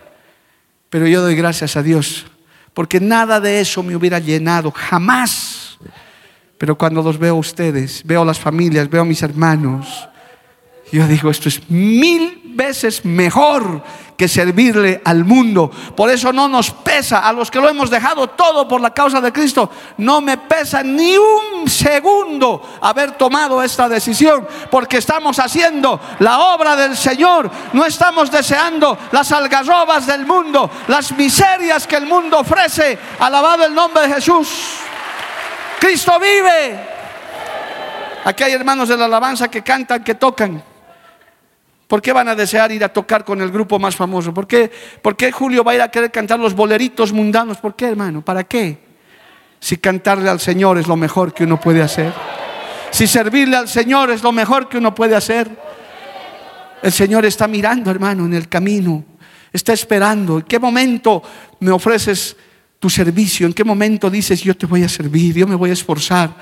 Pero yo doy gracias a Dios, porque nada de eso me hubiera llenado, jamás. Pero cuando los veo a ustedes, veo a las familias, veo a mis hermanos, yo digo, esto es mil veces mejor que servirle al mundo. Por eso no nos pesa, a los que lo hemos dejado todo por la causa de Cristo, no me pesa ni un segundo haber tomado esta decisión, porque estamos haciendo la obra del Señor, no estamos deseando las algarrobas del mundo, las miserias que el mundo ofrece. Alabado el nombre de Jesús. Cristo vive. Aquí hay hermanos de la alabanza que cantan, que tocan. ¿Por qué van a desear ir a tocar con el grupo más famoso? ¿Por qué, ¿Por qué Julio va a ir a querer cantar los boleritos mundanos? ¿Por qué, hermano? ¿Para qué? Si cantarle al Señor es lo mejor que uno puede hacer. Si servirle al Señor es lo mejor que uno puede hacer. El Señor está mirando, hermano, en el camino. Está esperando. ¿En qué momento me ofreces tu servicio? ¿En qué momento dices, yo te voy a servir, yo me voy a esforzar?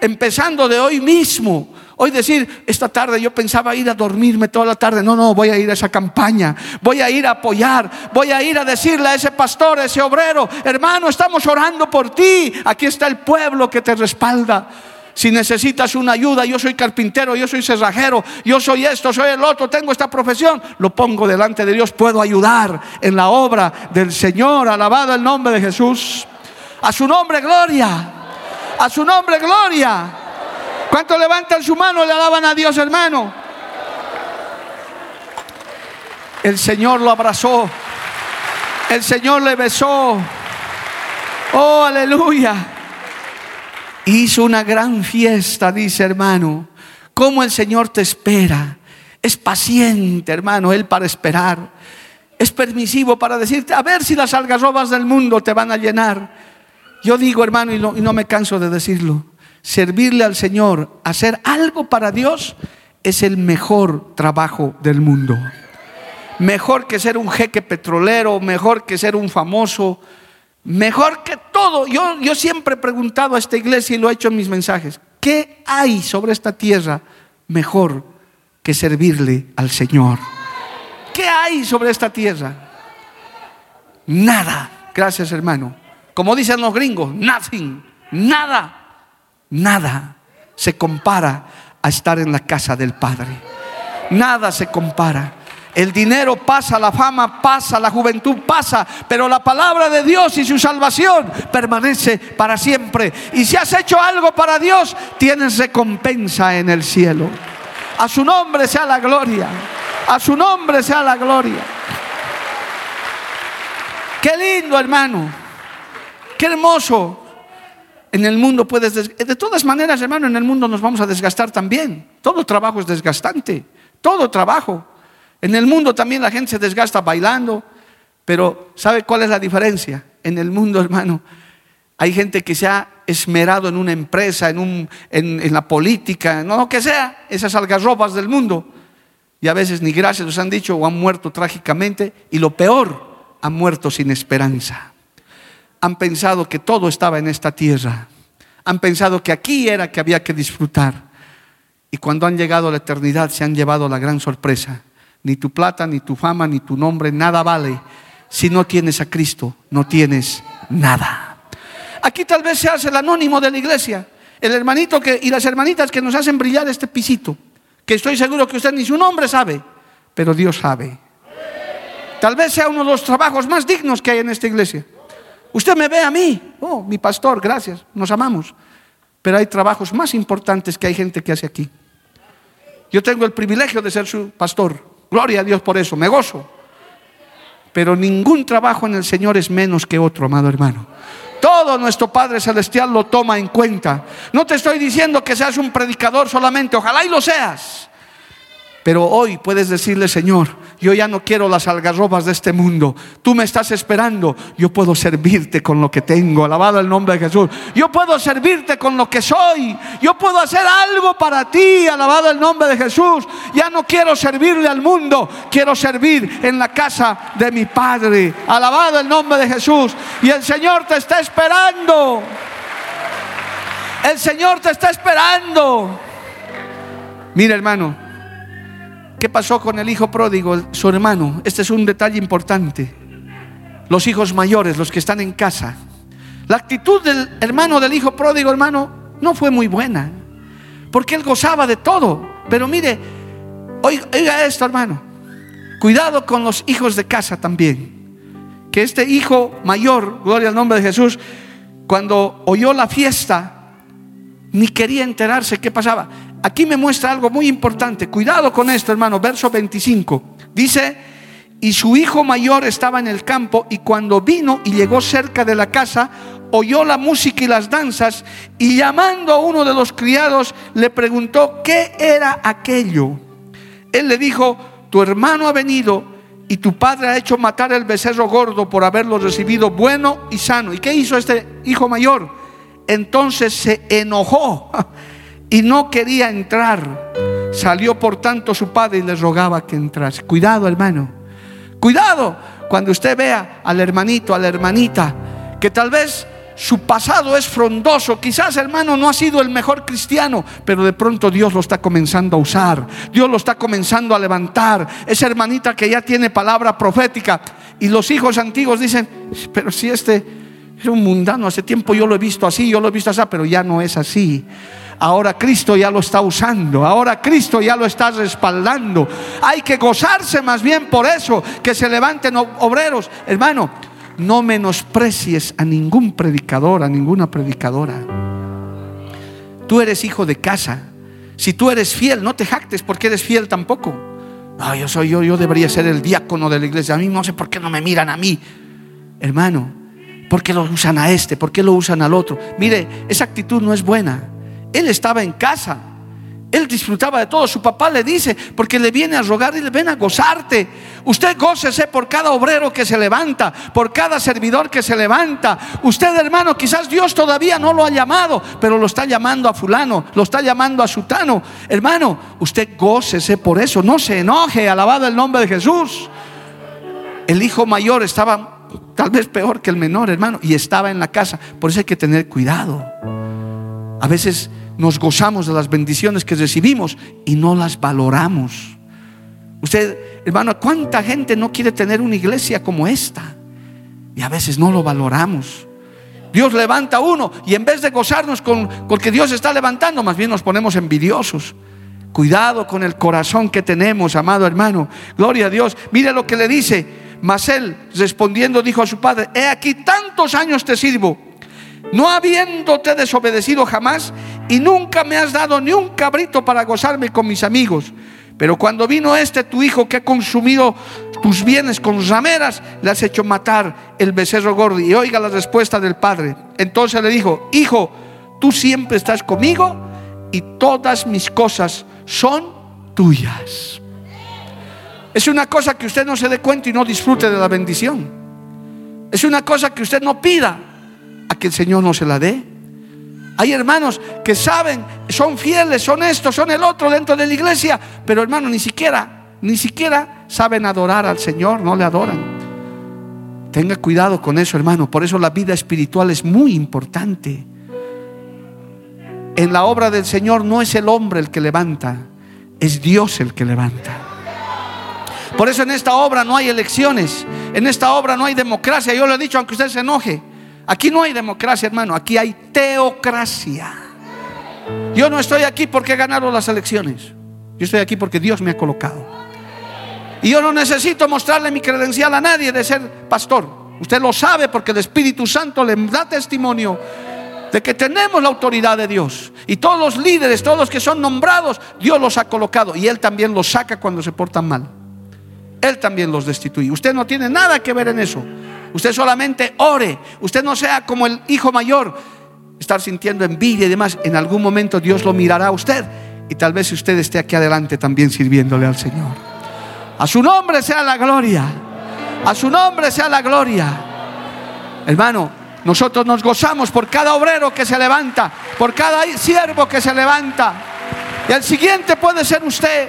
Empezando de hoy mismo Hoy decir, esta tarde yo pensaba ir a dormirme toda la tarde. No, no, voy a ir a esa campaña. Voy a ir a apoyar. Voy a ir a decirle a ese pastor, a ese obrero, hermano, estamos orando por ti. Aquí está el pueblo que te respalda. Si necesitas una ayuda, yo soy carpintero, yo soy cerrajero, yo soy esto, soy el otro, tengo esta profesión, lo pongo delante de Dios, puedo ayudar en la obra del Señor, alabado el nombre de Jesús. A su nombre, gloria. A su nombre, gloria. ¿Cuántos levantan su mano le alaban a Dios, hermano? El Señor lo abrazó. El Señor le besó. Oh, aleluya. Hizo una gran fiesta, dice hermano. ¿Cómo el Señor te espera? Es paciente, hermano, Él para esperar. Es permisivo para decirte, a ver si las algarrobas del mundo te van a llenar. Yo digo, hermano, y no, me canso de decirlo, servirle al Señor, hacer algo para Dios, es el mejor trabajo del mundo. Mejor que ser un jeque petrolero, mejor que ser un famoso, mejor que todo. Yo, yo siempre he preguntado a esta iglesia y lo he hecho en mis mensajes, ¿qué hay sobre esta tierra mejor que servirle al Señor? ¿Qué hay sobre esta tierra? Nada. Gracias hermano. Como dicen los gringos, nothing, nada, nada se compara a estar en la casa del Padre. Nada se compara. El dinero pasa, la fama pasa, la juventud pasa, pero la palabra de Dios y su salvación permanece para siempre. Y si has hecho algo para Dios, tienes recompensa en el cielo. A su nombre sea la gloria. A su nombre sea la gloria. Qué lindo, hermano. Qué hermoso. En el mundo puedes... De todas maneras, hermano, en el mundo nos vamos a desgastar también. Todo trabajo es desgastante. Todo trabajo. En el mundo también la gente se desgasta bailando. Pero ¿sabe cuál es la diferencia? En el mundo, hermano, hay gente que se ha esmerado en una empresa, en, un, en, la política, no lo que sea, esas algarrobas del mundo. Y a veces ni gracias nos han dicho o han muerto trágicamente. Y lo peor, han muerto sin esperanza han pensado que todo estaba en esta tierra. Han pensado que aquí era que había que disfrutar. Y cuando han llegado a la eternidad se han llevado la gran sorpresa. Ni tu plata, ni tu fama, ni tu nombre, nada vale. Si no tienes a Cristo, no tienes nada. Aquí tal vez seas el anónimo de la iglesia, el hermanito y las hermanitas que nos hacen brillar este pisito, que estoy seguro que usted ni su nombre sabe, pero Dios sabe. Tal vez sea uno de los trabajos más dignos que hay en esta iglesia. Usted me ve a mí, oh, mi pastor, gracias, nos amamos. Pero hay trabajos más importantes que hay gente que hace aquí. Yo tengo el privilegio de ser su pastor. Gloria a Dios por eso, me gozo. Pero ningún trabajo en el Señor es menos que otro, amado hermano. Todo nuestro Padre Celestial lo toma en cuenta. No te estoy diciendo que seas un predicador solamente, ojalá y lo seas. Pero hoy puedes decirle, Señor, yo ya no quiero las algarrobas de este mundo. Tú me estás esperando. Yo puedo servirte con lo que tengo. Alabado el nombre de Jesús. Yo puedo servirte con lo que soy. Yo puedo hacer algo para ti. Alabado el nombre de Jesús. Ya no quiero servirle al mundo. Quiero servir en la casa de mi Padre. Alabado el nombre de Jesús. Y el Señor te está esperando. El Señor te está esperando. Mira hermano, ¿Qué pasó con el hijo pródigo, su hermano? Este es un detalle importante. Los hijos mayores, los que están en casa. La actitud del hermano del hijo pródigo, hermano, no fue muy buena. Porque él gozaba de todo. Pero mire, oiga esto, hermano. Cuidado con los hijos de casa también. Que este hijo mayor, gloria al nombre de Jesús, cuando oyó la fiesta, ni quería enterarse qué pasaba. Aquí me muestra algo muy importante. Cuidado con esto, hermano. Verso 25. Dice, y su hijo mayor estaba en el campo y cuando vino y llegó cerca de la casa, oyó la música y las danzas y llamando a uno de los criados le preguntó qué era aquello. Él le dijo, tu hermano ha venido y tu padre ha hecho matar el becerro gordo por haberlo recibido bueno y sano. ¿Y qué hizo este hijo mayor? Entonces se enojó y no quería entrar. Salió por tanto su padre y le rogaba que entrase. Cuidado, hermano. Cuidado cuando usted vea al hermanito, a la hermanita, que tal vez su pasado es frondoso. Quizás, hermano, no ha sido el mejor cristiano, pero de pronto Dios lo está comenzando a usar. Dios lo está comenzando a levantar. Esa hermanita que ya tiene palabra profética. Y los hijos antiguos dicen, pero si este era un mundano, hace tiempo yo lo he visto así, yo lo he visto así, pero ya no es así. Ahora Cristo ya lo está usando, ahora Cristo ya lo está respaldando. Hay que gozarse más bien por eso, que se levanten obreros. Hermano, no menosprecies a ningún predicador, a ninguna predicadora. Tú eres hijo de casa. Si tú eres fiel, no te jactes porque eres fiel tampoco. No, yo soy yo, yo debería ser el diácono de la iglesia. A mí no sé por qué no me miran a mí. Hermano, ¿por qué lo usan a este? ¿Por qué lo usan al otro? Mire, esa actitud no es buena. Él estaba en casa. Él disfrutaba de todo. Su papá le dice, porque le viene a rogar y le ven a gozarte. Usted gócese por cada obrero que se levanta, por cada servidor que se levanta. Usted, hermano, quizás Dios todavía no lo ha llamado, pero lo está llamando a fulano, lo está llamando a sutano. Hermano, usted gócese por eso. No se enoje, alabado el nombre de Jesús. El hijo mayor estaba tal vez peor que el menor, hermano, y estaba en la casa. Por eso hay que tener cuidado. A veces nos gozamos de las bendiciones que recibimos y no las valoramos. Usted, hermano, ¿cuánta gente no quiere tener una iglesia como esta? Y a veces no lo valoramos. Dios levanta uno y en vez de gozarnos con, con que Dios está levantando, más bien nos ponemos envidiosos. Cuidado con el corazón que tenemos, amado hermano. Gloria a Dios. Mire lo que le dice. Mas él respondiendo dijo a su padre, he aquí tantos años te sirvo no habiéndote desobedecido jamás y nunca me has dado ni un cabrito para gozarme con mis amigos. Pero cuando vino este tu hijo que ha consumido tus bienes con rameras, le has hecho matar el becerro gordo. Y oiga la respuesta del padre. Entonces le dijo, hijo, tú siempre estás conmigo y todas mis cosas son tuyas. Es una cosa que usted no se dé cuenta y no disfrute de la bendición. Es una cosa que usted no pida a que el Señor no se la dé. Hay hermanos que saben, son fieles, son estos, son el otro dentro de la iglesia, pero hermano, ni siquiera, ni siquiera saben adorar al Señor, no le adoran. Tenga cuidado con eso, hermano. Por eso la vida espiritual es muy importante. En la obra del Señor no es el hombre el que levanta, es Dios el que levanta. Por eso en esta obra no hay elecciones, en esta obra no hay democracia. Yo lo he dicho aunque usted se enoje. Aquí no hay democracia, hermano, aquí hay teocracia. Yo no estoy aquí porque he ganado las elecciones. Yo estoy aquí porque Dios me ha colocado. Y yo no necesito mostrarle mi credencial a nadie de ser pastor. Usted lo sabe porque el Espíritu Santo le da testimonio de que tenemos la autoridad de Dios. Y todos los líderes, todos los que son nombrados, Dios los ha colocado. Y Él también los saca cuando se portan mal. Él también los destituye. Usted no tiene nada que ver en eso. Usted solamente ore. Usted no sea como el hijo mayor, estar sintiendo envidia y demás. En algún momento Dios lo mirará a usted. Y tal vez usted esté aquí adelante también sirviéndole al Señor. A su nombre sea la gloria. A su nombre sea la gloria. Hermano, nosotros nos gozamos por cada obrero que se levanta, por cada siervo que se levanta. Y el siguiente puede ser usted.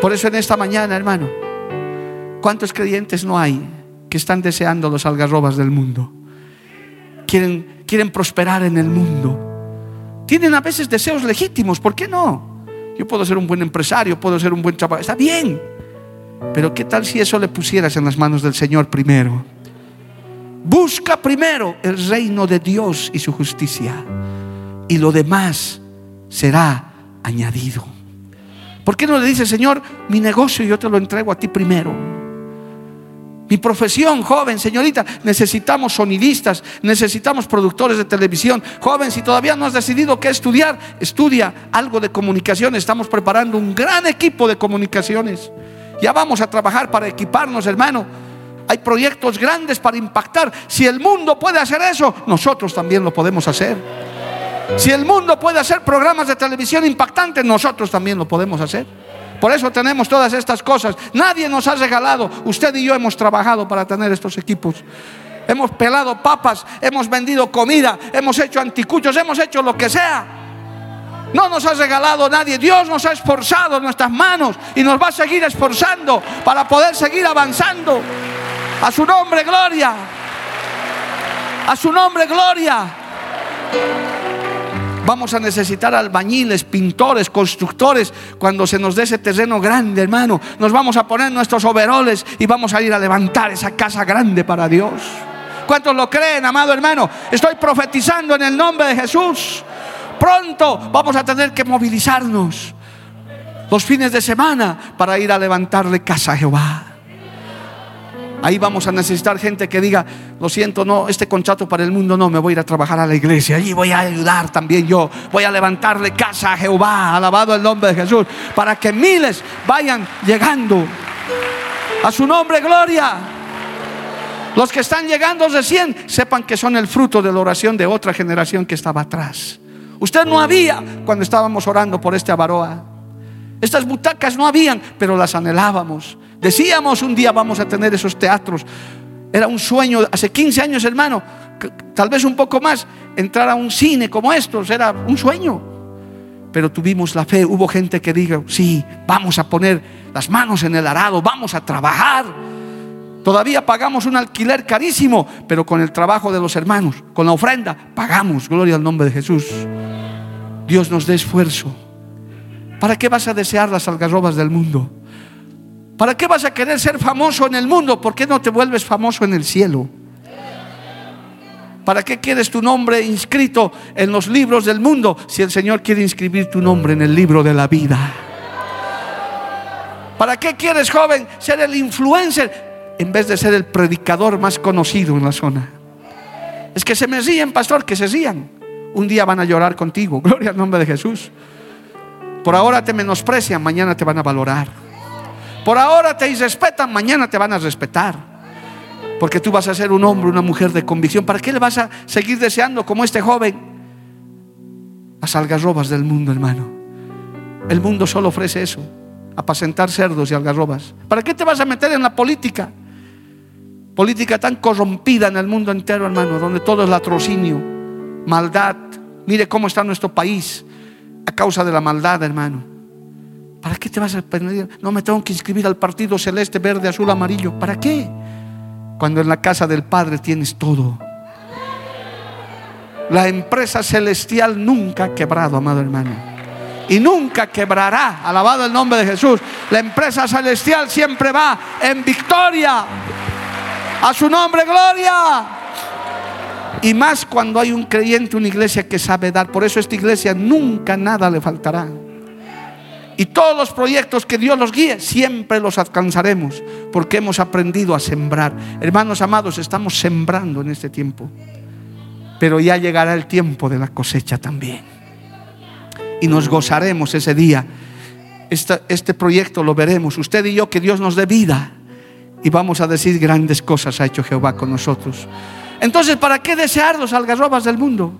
Por eso en esta mañana, hermano, ¿Cuántos creyentes no hay que están deseando los algarrobas del mundo? Quieren, quieren prosperar en el mundo. Tienen a veces deseos legítimos, ¿por qué no? Yo puedo ser un buen empresario, puedo ser un buen chaval, está bien. Pero ¿qué tal si eso le pusieras en las manos del Señor primero? Busca primero el reino de Dios y su justicia. Y lo demás será añadido. ¿Por qué no le dice, Señor, mi negocio yo te lo entrego a ti primero? Mi profesión, joven, señorita, necesitamos sonidistas, necesitamos productores de televisión. Joven, si todavía no has decidido qué estudiar, estudia algo de comunicación. Estamos preparando un gran equipo de comunicaciones. Ya vamos a trabajar para equiparnos, hermano. Hay proyectos grandes para impactar. Si el mundo puede hacer eso, nosotros también lo podemos hacer. Si el mundo puede hacer programas de televisión impactantes, nosotros también lo podemos hacer. Por eso tenemos todas estas cosas. Nadie nos ha regalado. Usted y yo hemos trabajado para tener estos equipos. Hemos pelado papas, hemos vendido comida, hemos hecho anticuchos, hemos hecho lo que sea. No nos ha regalado nadie. Dios nos ha esforzado en nuestras manos y nos va a seguir esforzando para poder seguir avanzando. A su nombre, gloria. A su nombre, gloria. Vamos a necesitar albañiles, pintores, constructores cuando se nos dé ese terreno grande, hermano. Nos vamos a poner nuestros overoles y vamos a ir a levantar esa casa grande para Dios. ¿Cuántos lo creen, amado hermano? Estoy profetizando en el nombre de Jesús. Pronto vamos a tener que movilizarnos los fines de semana para ir a levantarle casa a Jehová. Ahí vamos a necesitar gente que diga, lo siento, no, este contrato para el mundo no, me voy a ir a trabajar a la iglesia. Allí voy a ayudar también yo. Voy a levantarle casa a Jehová, alabado el nombre de Jesús, para que miles vayan llegando. A su nombre, gloria. Los que están llegando recién, sepan que son el fruto de la oración de otra generación que estaba atrás. Usted no había cuando estábamos orando por este Avaroa. Estas butacas no habían, pero las anhelábamos. Decíamos un día vamos a tener esos teatros. Era un sueño, hace 15 años hermano, tal vez un poco más, entrar a un cine como estos, era un sueño. Pero tuvimos la fe, hubo gente que dijo, sí, vamos a poner las manos en el arado, vamos a trabajar. Todavía pagamos un alquiler carísimo, pero con el trabajo de los hermanos, con la ofrenda, pagamos, gloria al nombre de Jesús. Dios nos dé esfuerzo. ¿Para qué vas a desear las algarrobas del mundo? ¿Para qué vas a querer ser famoso en el mundo? ¿Por qué no te vuelves famoso en el cielo? ¿Para qué quieres tu nombre inscrito en los libros del mundo si el Señor quiere inscribir tu nombre en el libro de la vida? ¿Para qué quieres, joven, ser el influencer en vez de ser el predicador más conocido en la zona? Es que se me ríen, pastor, que se rían. Un día van a llorar contigo. *laughs* Gloria al nombre de Jesús. Por ahora te menosprecian, mañana te van a valorar. Por ahora te irrespetan, mañana te van a respetar. Porque tú vas a ser un hombre, una mujer de convicción. ¿Para qué le vas a seguir deseando como este joven? Las algarrobas del mundo, hermano. El mundo solo ofrece eso, apacentar cerdos y algarrobas. ¿Para qué te vas a meter en la política? Política tan corrompida en el mundo entero, hermano, donde todo es latrocinio, maldad. Mire cómo está nuestro país a causa de la maldad, hermano. ¿Para qué te vas a perder? No me tengo que inscribir al partido celeste, verde, azul, amarillo. ¿Para qué? Cuando en la casa del Padre tienes todo. La empresa celestial nunca ha quebrado, amado hermano. Y nunca quebrará. Alabado el nombre de Jesús. La empresa celestial siempre va en victoria. A su nombre, gloria. Y más cuando hay un creyente, una iglesia que sabe dar. Por eso esta iglesia nunca nada le faltará. Y todos los proyectos que Dios los guíe, siempre los alcanzaremos, porque hemos aprendido a sembrar. Hermanos amados, estamos sembrando en este tiempo, pero ya llegará el tiempo de la cosecha también. Y nos gozaremos ese día. Este, este proyecto lo veremos, usted y yo, que Dios nos dé vida. Y vamos a decir grandes cosas ha hecho Jehová con nosotros. Entonces, ¿para qué desear los algarrobas del mundo?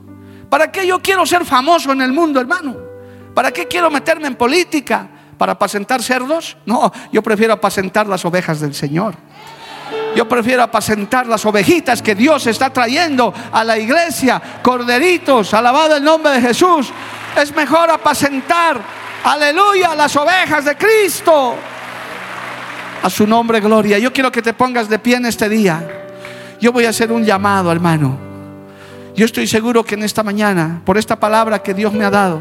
¿Para qué yo quiero ser famoso en el mundo, hermano? ¿Para qué quiero meterme en política? ¿Para apacentar cerdos? No, yo prefiero apacentar las ovejas del Señor. Yo prefiero apacentar las ovejitas que Dios está trayendo a la iglesia, corderitos, alabado el nombre de Jesús. Es mejor apacentar, aleluya, las ovejas de Cristo. A su nombre, gloria. Yo quiero que te pongas de pie en este día. Yo voy a hacer un llamado, hermano. Yo estoy seguro que en esta mañana, por esta palabra que Dios me ha dado,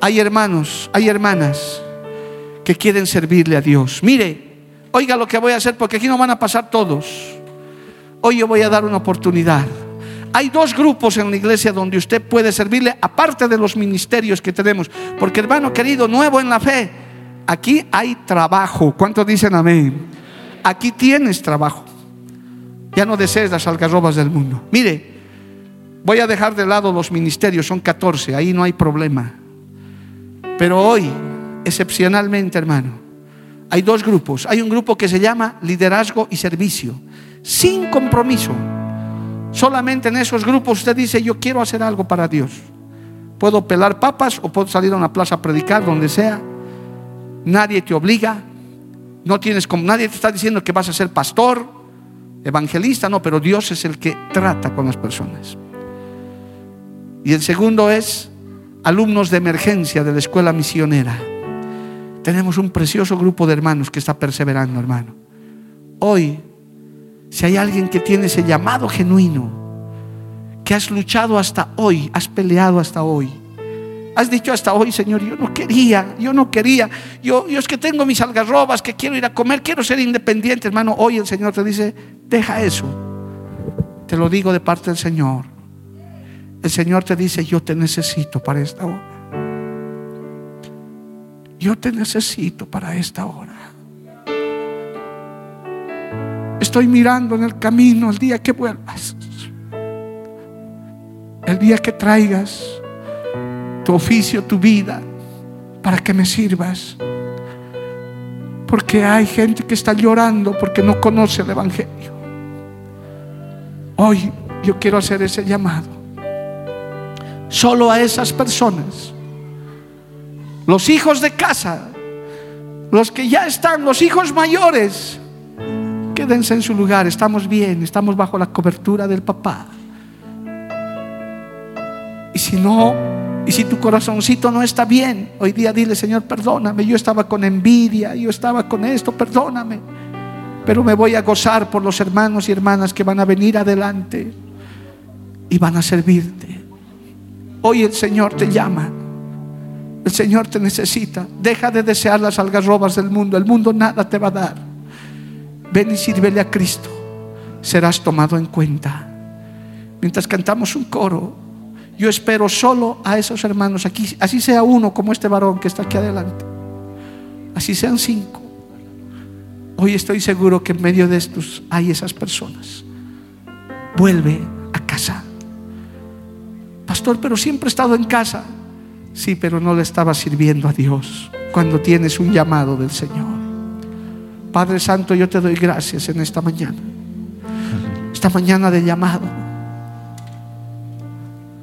hay hermanos, hay hermanas que quieren servirle a Dios. Mire, oiga lo que voy a hacer porque aquí no van a pasar todos. Hoy yo voy a dar una oportunidad. Hay dos grupos en la iglesia donde usted puede servirle, aparte de los ministerios que tenemos. Porque hermano querido, nuevo en la fe, aquí hay trabajo. ¿Cuántos dicen amén? Aquí tienes trabajo. Ya no desees las algarrobas del mundo. Mire, voy a dejar de lado los ministerios, son 14, ahí no hay problema. Pero hoy, excepcionalmente, hermano, hay dos grupos. Hay un grupo que se llama liderazgo y servicio, sin compromiso. Solamente en esos grupos usted dice, yo quiero hacer algo para Dios. Puedo pelar papas o puedo salir a una plaza a predicar, donde sea. Nadie te obliga. No tienes como nadie te está diciendo que vas a ser pastor, evangelista, no, pero Dios es el que trata con las personas. Y el segundo es alumnos de emergencia de la escuela misionera. Tenemos un precioso grupo de hermanos que está perseverando, hermano. Hoy, si hay alguien que tiene ese llamado genuino, que has luchado hasta hoy, has peleado hasta hoy, has dicho hasta hoy, Señor, yo no quería, yo no quería, yo, yo es que tengo mis algarrobas, que quiero ir a comer, quiero ser independiente, hermano. Hoy el Señor te dice, deja eso. Te lo digo de parte del Señor. El Señor te dice, yo te necesito para esta hora. Yo te necesito para esta hora. Estoy mirando en el camino el día que vuelvas. El día que traigas tu oficio, tu vida, para que me sirvas. Porque hay gente que está llorando porque no conoce el Evangelio. Hoy yo quiero hacer ese llamado. Solo a esas personas. Los hijos de casa, los que ya están, los hijos mayores, quédense en su lugar, estamos bien, estamos bajo la cobertura del papá. Y si no, y si tu corazoncito no está bien, hoy día dile, Señor, perdóname, yo estaba con envidia, yo estaba con esto, perdóname. Pero me voy a gozar por los hermanos y hermanas que van a venir adelante y van a servirte. Hoy el Señor te llama. El Señor te necesita. Deja de desear las algarrobas del mundo. El mundo nada te va a dar. Ven y sírvele a Cristo. Serás tomado en cuenta. Mientras cantamos un coro, yo espero solo a esos hermanos aquí, así sea uno como este varón que está aquí adelante. Así sean cinco. Hoy estoy seguro que en medio de estos hay esas personas. Vuelve a casa. Pastor, pero siempre he estado en casa. Sí, pero no le estaba sirviendo a Dios cuando tienes un llamado del Señor. Padre Santo, yo te doy gracias en esta mañana. Esta mañana de llamado.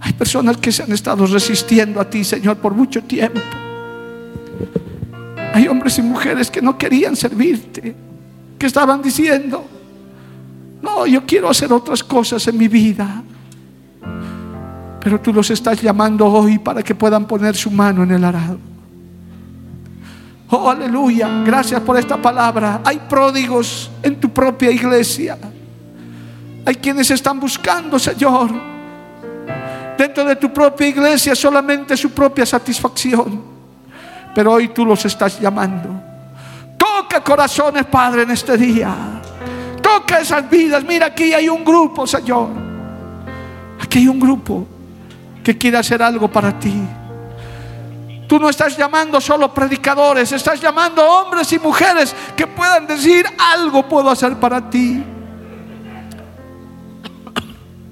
Hay personas que se han estado resistiendo a ti, Señor, por mucho tiempo. Hay hombres y mujeres que no querían servirte, que estaban diciendo, no, yo quiero hacer otras cosas en mi vida. Pero tú los estás llamando hoy para que puedan poner su mano en el arado. Oh, aleluya. Gracias por esta palabra. Hay pródigos en tu propia iglesia. Hay quienes están buscando, Señor, dentro de tu propia iglesia solamente su propia satisfacción. Pero hoy tú los estás llamando. Toca corazones, Padre, en este día. Toca esas vidas. Mira, aquí hay un grupo, Señor. Aquí hay un grupo que quiere hacer algo para ti. Tú no estás llamando solo predicadores, estás llamando hombres y mujeres que puedan decir algo puedo hacer para ti.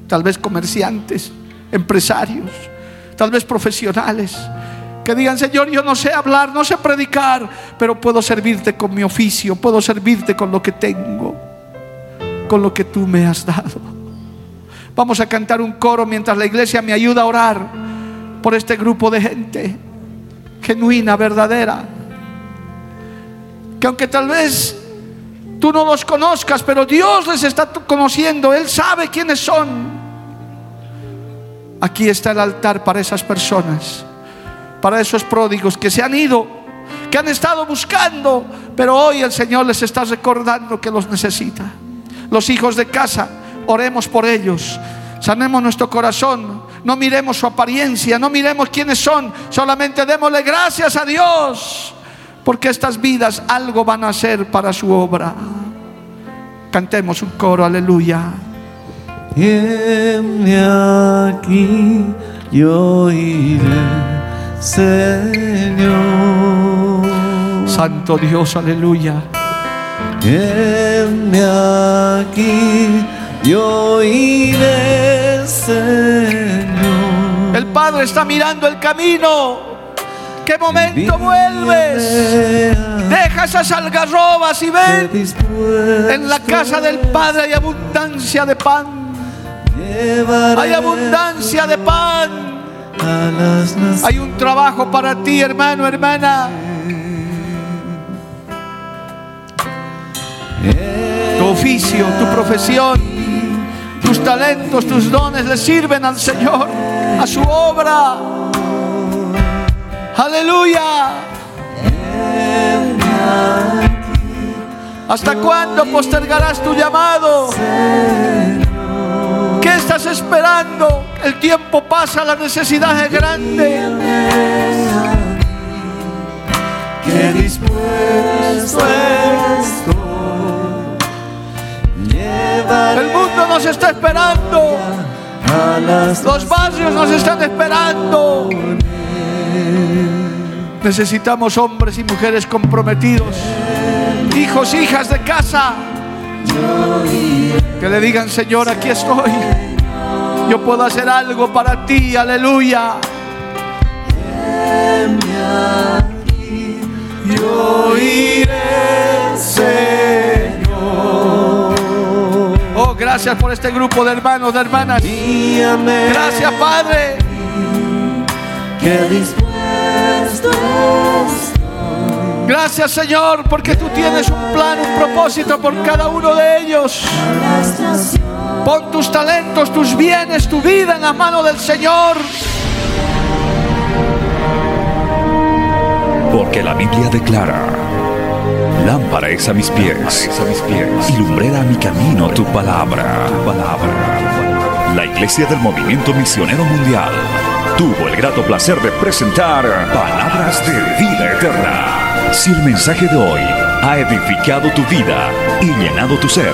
Tal vez comerciantes, empresarios, tal vez profesionales que digan, Señor, yo no sé hablar, no sé predicar, pero puedo servirte con mi oficio, puedo servirte con lo que tengo, con lo que tú me has dado. Vamos a cantar un coro mientras la iglesia me ayuda a orar por este grupo de gente genuina, verdadera. Que aunque tal vez tú no los conozcas, pero Dios les está conociendo, Él sabe quiénes son. Aquí está el altar para esas personas, para esos pródigos que se han ido, que han estado buscando, pero hoy el Señor les está recordando que los necesita. Los hijos de casa oremos por ellos. Sanemos nuestro corazón. No miremos su apariencia, no miremos quiénes son. Solamente démosle gracias a Dios. Porque estas vidas algo van a hacer para su obra. Cantemos un coro, aleluya. aquí, yo iré, Señor. Santo Dios, aleluya. aquí yo iré, Señor. El Padre está mirando el camino. ¿Qué momento vuelves? Deja esas algarrobas y ven. En la casa del Padre hay abundancia de pan. Hay abundancia de pan. Hay un trabajo para ti, hermano, hermana. Tu oficio, tu profesión tus talentos, tus dones le sirven al Señor, a su obra. Aleluya. ¿Hasta cuándo postergarás tu llamado? ¿Qué estás esperando? El tiempo pasa, la necesidad es grande. Que dispuesto el mundo nos está esperando. Los barrios nos están esperando. Necesitamos hombres y mujeres comprometidos. Hijos, hijas de casa. Que le digan, Señor, aquí estoy. Yo puedo hacer algo para ti. Aleluya. Yo iré, Gracias por este grupo de hermanos, de hermanas. Gracias, Padre. que dispuesto estoy Gracias Señor porque tú tienes un plan, un propósito por cada uno de ellos. Pon tus talentos, tus bienes, tu vida en la mano del Señor. Porque la Biblia declara, lámpara es a mis pies, a mis pies, y lumbrera a mi camino tu palabra, tu palabra. La Iglesia del Movimiento Misionero Mundial tuvo el grato placer de presentar Palabras de Vida Eterna. Si el mensaje de hoy ha edificado tu vida y llenado tu ser,